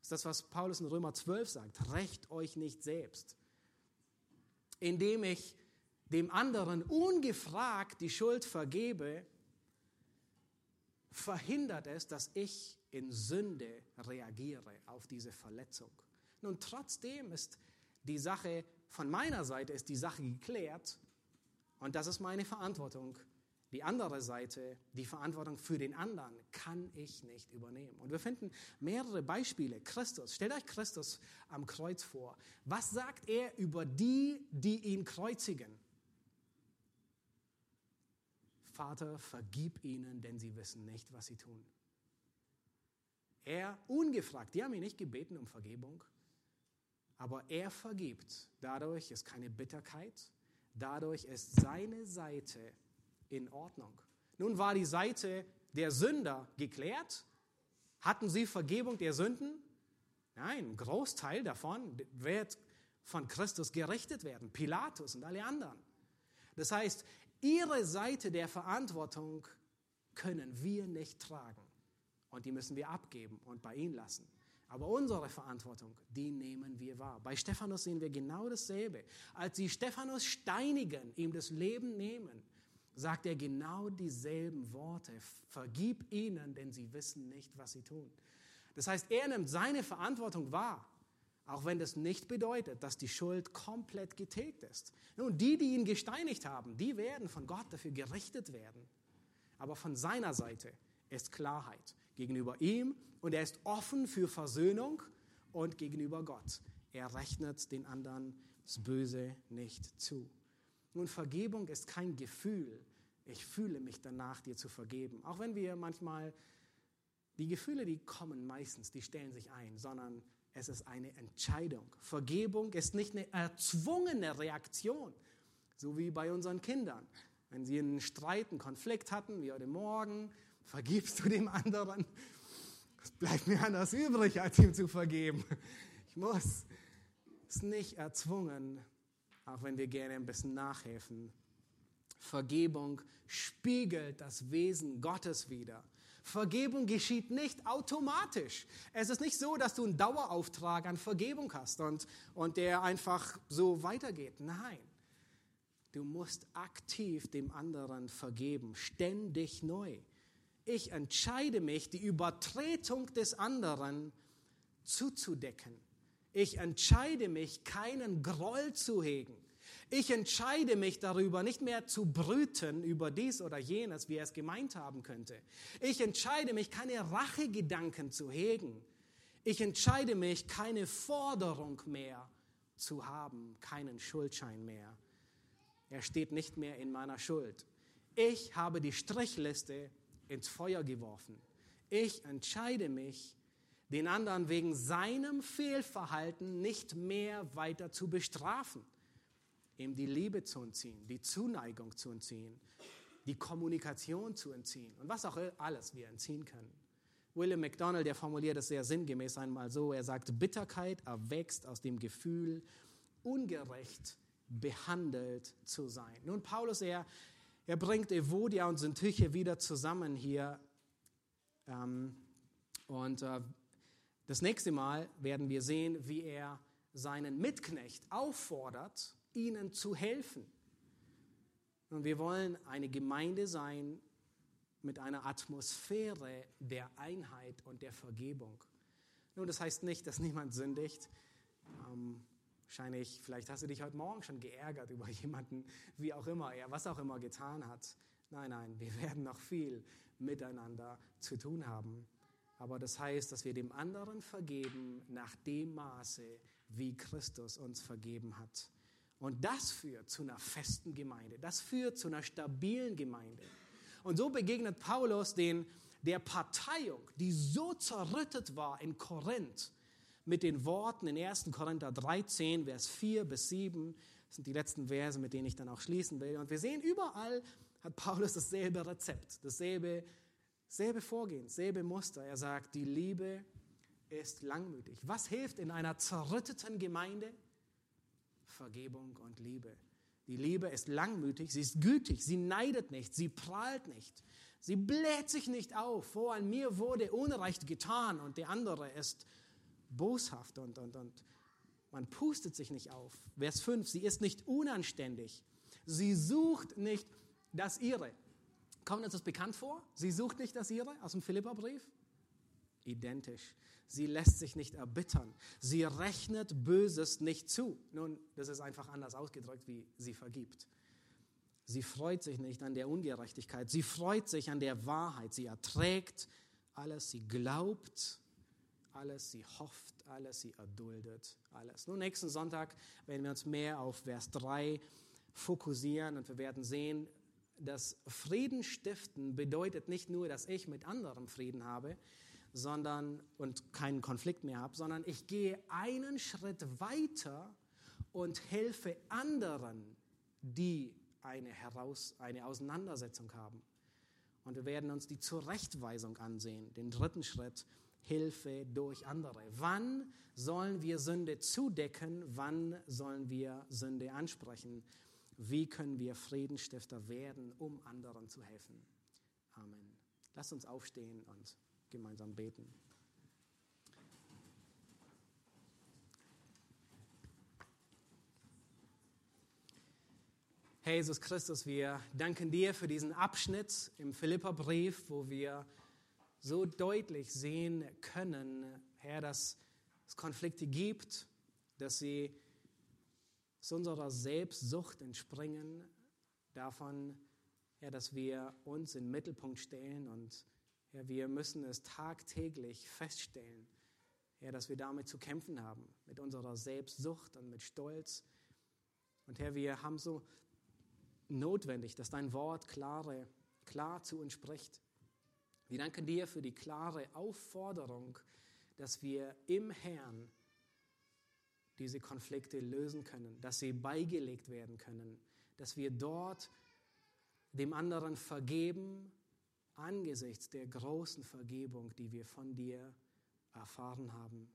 Das ist das, was Paulus in Römer 12 sagt. Recht euch nicht selbst. Indem ich dem anderen ungefragt die Schuld vergebe, verhindert es, dass ich in Sünde reagiere auf diese Verletzung. Nun, trotzdem ist die Sache von meiner Seite ist die Sache geklärt und das ist meine Verantwortung. Die andere Seite, die Verantwortung für den anderen, kann ich nicht übernehmen. Und wir finden mehrere Beispiele. Christus, stellt euch Christus am Kreuz vor. Was sagt er über die, die ihn kreuzigen? Vater, vergib ihnen, denn sie wissen nicht, was sie tun. Er ungefragt, die haben ihn nicht gebeten um Vergebung, aber er vergibt. Dadurch ist keine Bitterkeit. Dadurch ist seine Seite in Ordnung. Nun war die Seite der Sünder geklärt. Hatten sie Vergebung der Sünden? Nein, ein Großteil davon wird von Christus gerichtet werden. Pilatus und alle anderen. Das heißt, ihre Seite der Verantwortung können wir nicht tragen. Und die müssen wir abgeben und bei ihnen lassen. Aber unsere Verantwortung, die nehmen wir wahr. Bei Stephanus sehen wir genau dasselbe. Als sie Stephanus steinigen, ihm das Leben nehmen, sagt er genau dieselben Worte. Vergib ihnen, denn sie wissen nicht, was sie tun. Das heißt, er nimmt seine Verantwortung wahr, auch wenn das nicht bedeutet, dass die Schuld komplett getilgt ist. Nun, die, die ihn gesteinigt haben, die werden von Gott dafür gerichtet werden. Aber von seiner Seite ist Klarheit gegenüber ihm und er ist offen für Versöhnung und gegenüber Gott. Er rechnet den anderen das Böse nicht zu. Nun, Vergebung ist kein Gefühl. Ich fühle mich danach, dir zu vergeben. Auch wenn wir manchmal, die Gefühle, die kommen meistens, die stellen sich ein, sondern es ist eine Entscheidung. Vergebung ist nicht eine erzwungene Reaktion, so wie bei unseren Kindern. Wenn sie einen Streit, einen Konflikt hatten, wie heute Morgen, vergibst du dem anderen. Es bleibt mir anders übrig, als ihm zu vergeben. Ich muss. Es nicht erzwungen, auch wenn wir gerne ein bisschen nachhelfen. Vergebung spiegelt das Wesen Gottes wider. Vergebung geschieht nicht automatisch. Es ist nicht so, dass du einen Dauerauftrag an Vergebung hast und, und der einfach so weitergeht. Nein, du musst aktiv dem anderen vergeben, ständig neu ich entscheide mich, die Übertretung des anderen zuzudecken. Ich entscheide mich, keinen Groll zu hegen. Ich entscheide mich darüber, nicht mehr zu brüten über dies oder jenes, wie er es gemeint haben könnte. Ich entscheide mich, keine Rachegedanken zu hegen. Ich entscheide mich, keine Forderung mehr zu haben, keinen Schuldschein mehr. Er steht nicht mehr in meiner Schuld. Ich habe die Strichliste ins Feuer geworfen. Ich entscheide mich, den anderen wegen seinem Fehlverhalten nicht mehr weiter zu bestrafen, ihm die Liebe zu entziehen, die Zuneigung zu entziehen, die Kommunikation zu entziehen und was auch alles wir entziehen können. William MacDonald, der formuliert es sehr sinngemäß einmal so, er sagt, Bitterkeit erwächst aus dem Gefühl, ungerecht behandelt zu sein. Nun, Paulus, er, er bringt Evodia und Syntyche wieder zusammen hier. Ähm, und äh, das nächste Mal werden wir sehen, wie er seinen Mitknecht auffordert, ihnen zu helfen. Und wir wollen eine Gemeinde sein mit einer Atmosphäre der Einheit und der Vergebung. Nun, das heißt nicht, dass niemand sündigt. Wahrscheinlich, vielleicht hast du dich heute Morgen schon geärgert über jemanden, wie auch immer er, was auch immer getan hat. Nein, nein, wir werden noch viel miteinander zu tun haben. Aber das heißt, dass wir dem anderen vergeben nach dem Maße, wie Christus uns vergeben hat. Und das führt zu einer festen Gemeinde. Das führt zu einer stabilen Gemeinde. Und so begegnet Paulus den, der Parteiung, die so zerrüttet war in Korinth, mit den Worten in 1. Korinther 13, Vers 4 bis 7. Das sind die letzten Verse, mit denen ich dann auch schließen will. Und wir sehen, überall hat Paulus dasselbe Rezept, dasselbe, dasselbe Vorgehen, dasselbe Muster. Er sagt, die Liebe ist langmütig. Was hilft in einer zerrütteten Gemeinde? Vergebung und Liebe. Die Liebe ist langmütig, sie ist gütig, sie neidet nicht, sie prahlt nicht, sie bläht sich nicht auf. Vor an mir wurde Unrecht getan und der andere ist boshaft und, und, und man pustet sich nicht auf. Vers 5, sie ist nicht unanständig, sie sucht nicht das Ihre. Kommt uns das bekannt vor? Sie sucht nicht das Ihre aus dem Philipperbrief? Identisch. Sie lässt sich nicht erbittern. Sie rechnet Böses nicht zu. Nun, das ist einfach anders ausgedrückt, wie sie vergibt. Sie freut sich nicht an der Ungerechtigkeit. Sie freut sich an der Wahrheit. Sie erträgt alles. Sie glaubt alles. Sie hofft alles. Sie erduldet alles. Nun, nächsten Sonntag werden wir uns mehr auf Vers 3 fokussieren und wir werden sehen, dass Frieden stiften bedeutet nicht nur, dass ich mit anderen Frieden habe, sondern und keinen Konflikt mehr habe, sondern ich gehe einen Schritt weiter und helfe anderen, die eine, Heraus, eine Auseinandersetzung haben. Und wir werden uns die Zurechtweisung ansehen, den dritten Schritt, Hilfe durch andere. Wann sollen wir Sünde zudecken? Wann sollen wir Sünde ansprechen? Wie können wir Friedenstifter werden, um anderen zu helfen? Amen. Lass uns aufstehen und gemeinsam beten. Herr Jesus Christus, wir danken dir für diesen Abschnitt im Philipperbrief, wo wir so deutlich sehen können, Herr, dass es Konflikte gibt, dass sie aus unserer Selbstsucht entspringen, davon, Herr, dass wir uns in den Mittelpunkt stellen und Herr, wir müssen es tagtäglich feststellen, Herr, dass wir damit zu kämpfen haben, mit unserer Selbstsucht und mit Stolz. Und Herr, wir haben so notwendig, dass dein Wort klare, klar zu uns spricht. Wir danken dir für die klare Aufforderung, dass wir im Herrn diese Konflikte lösen können, dass sie beigelegt werden können, dass wir dort dem anderen vergeben angesichts der großen Vergebung, die wir von dir erfahren haben.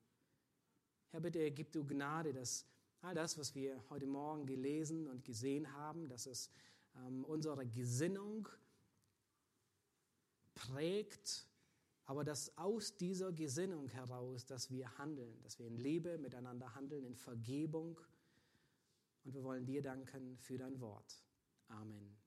Herr, bitte gib du Gnade, dass all das, was wir heute Morgen gelesen und gesehen haben, dass es ähm, unsere Gesinnung prägt, aber dass aus dieser Gesinnung heraus, dass wir handeln, dass wir in Liebe miteinander handeln, in Vergebung. Und wir wollen dir danken für dein Wort. Amen.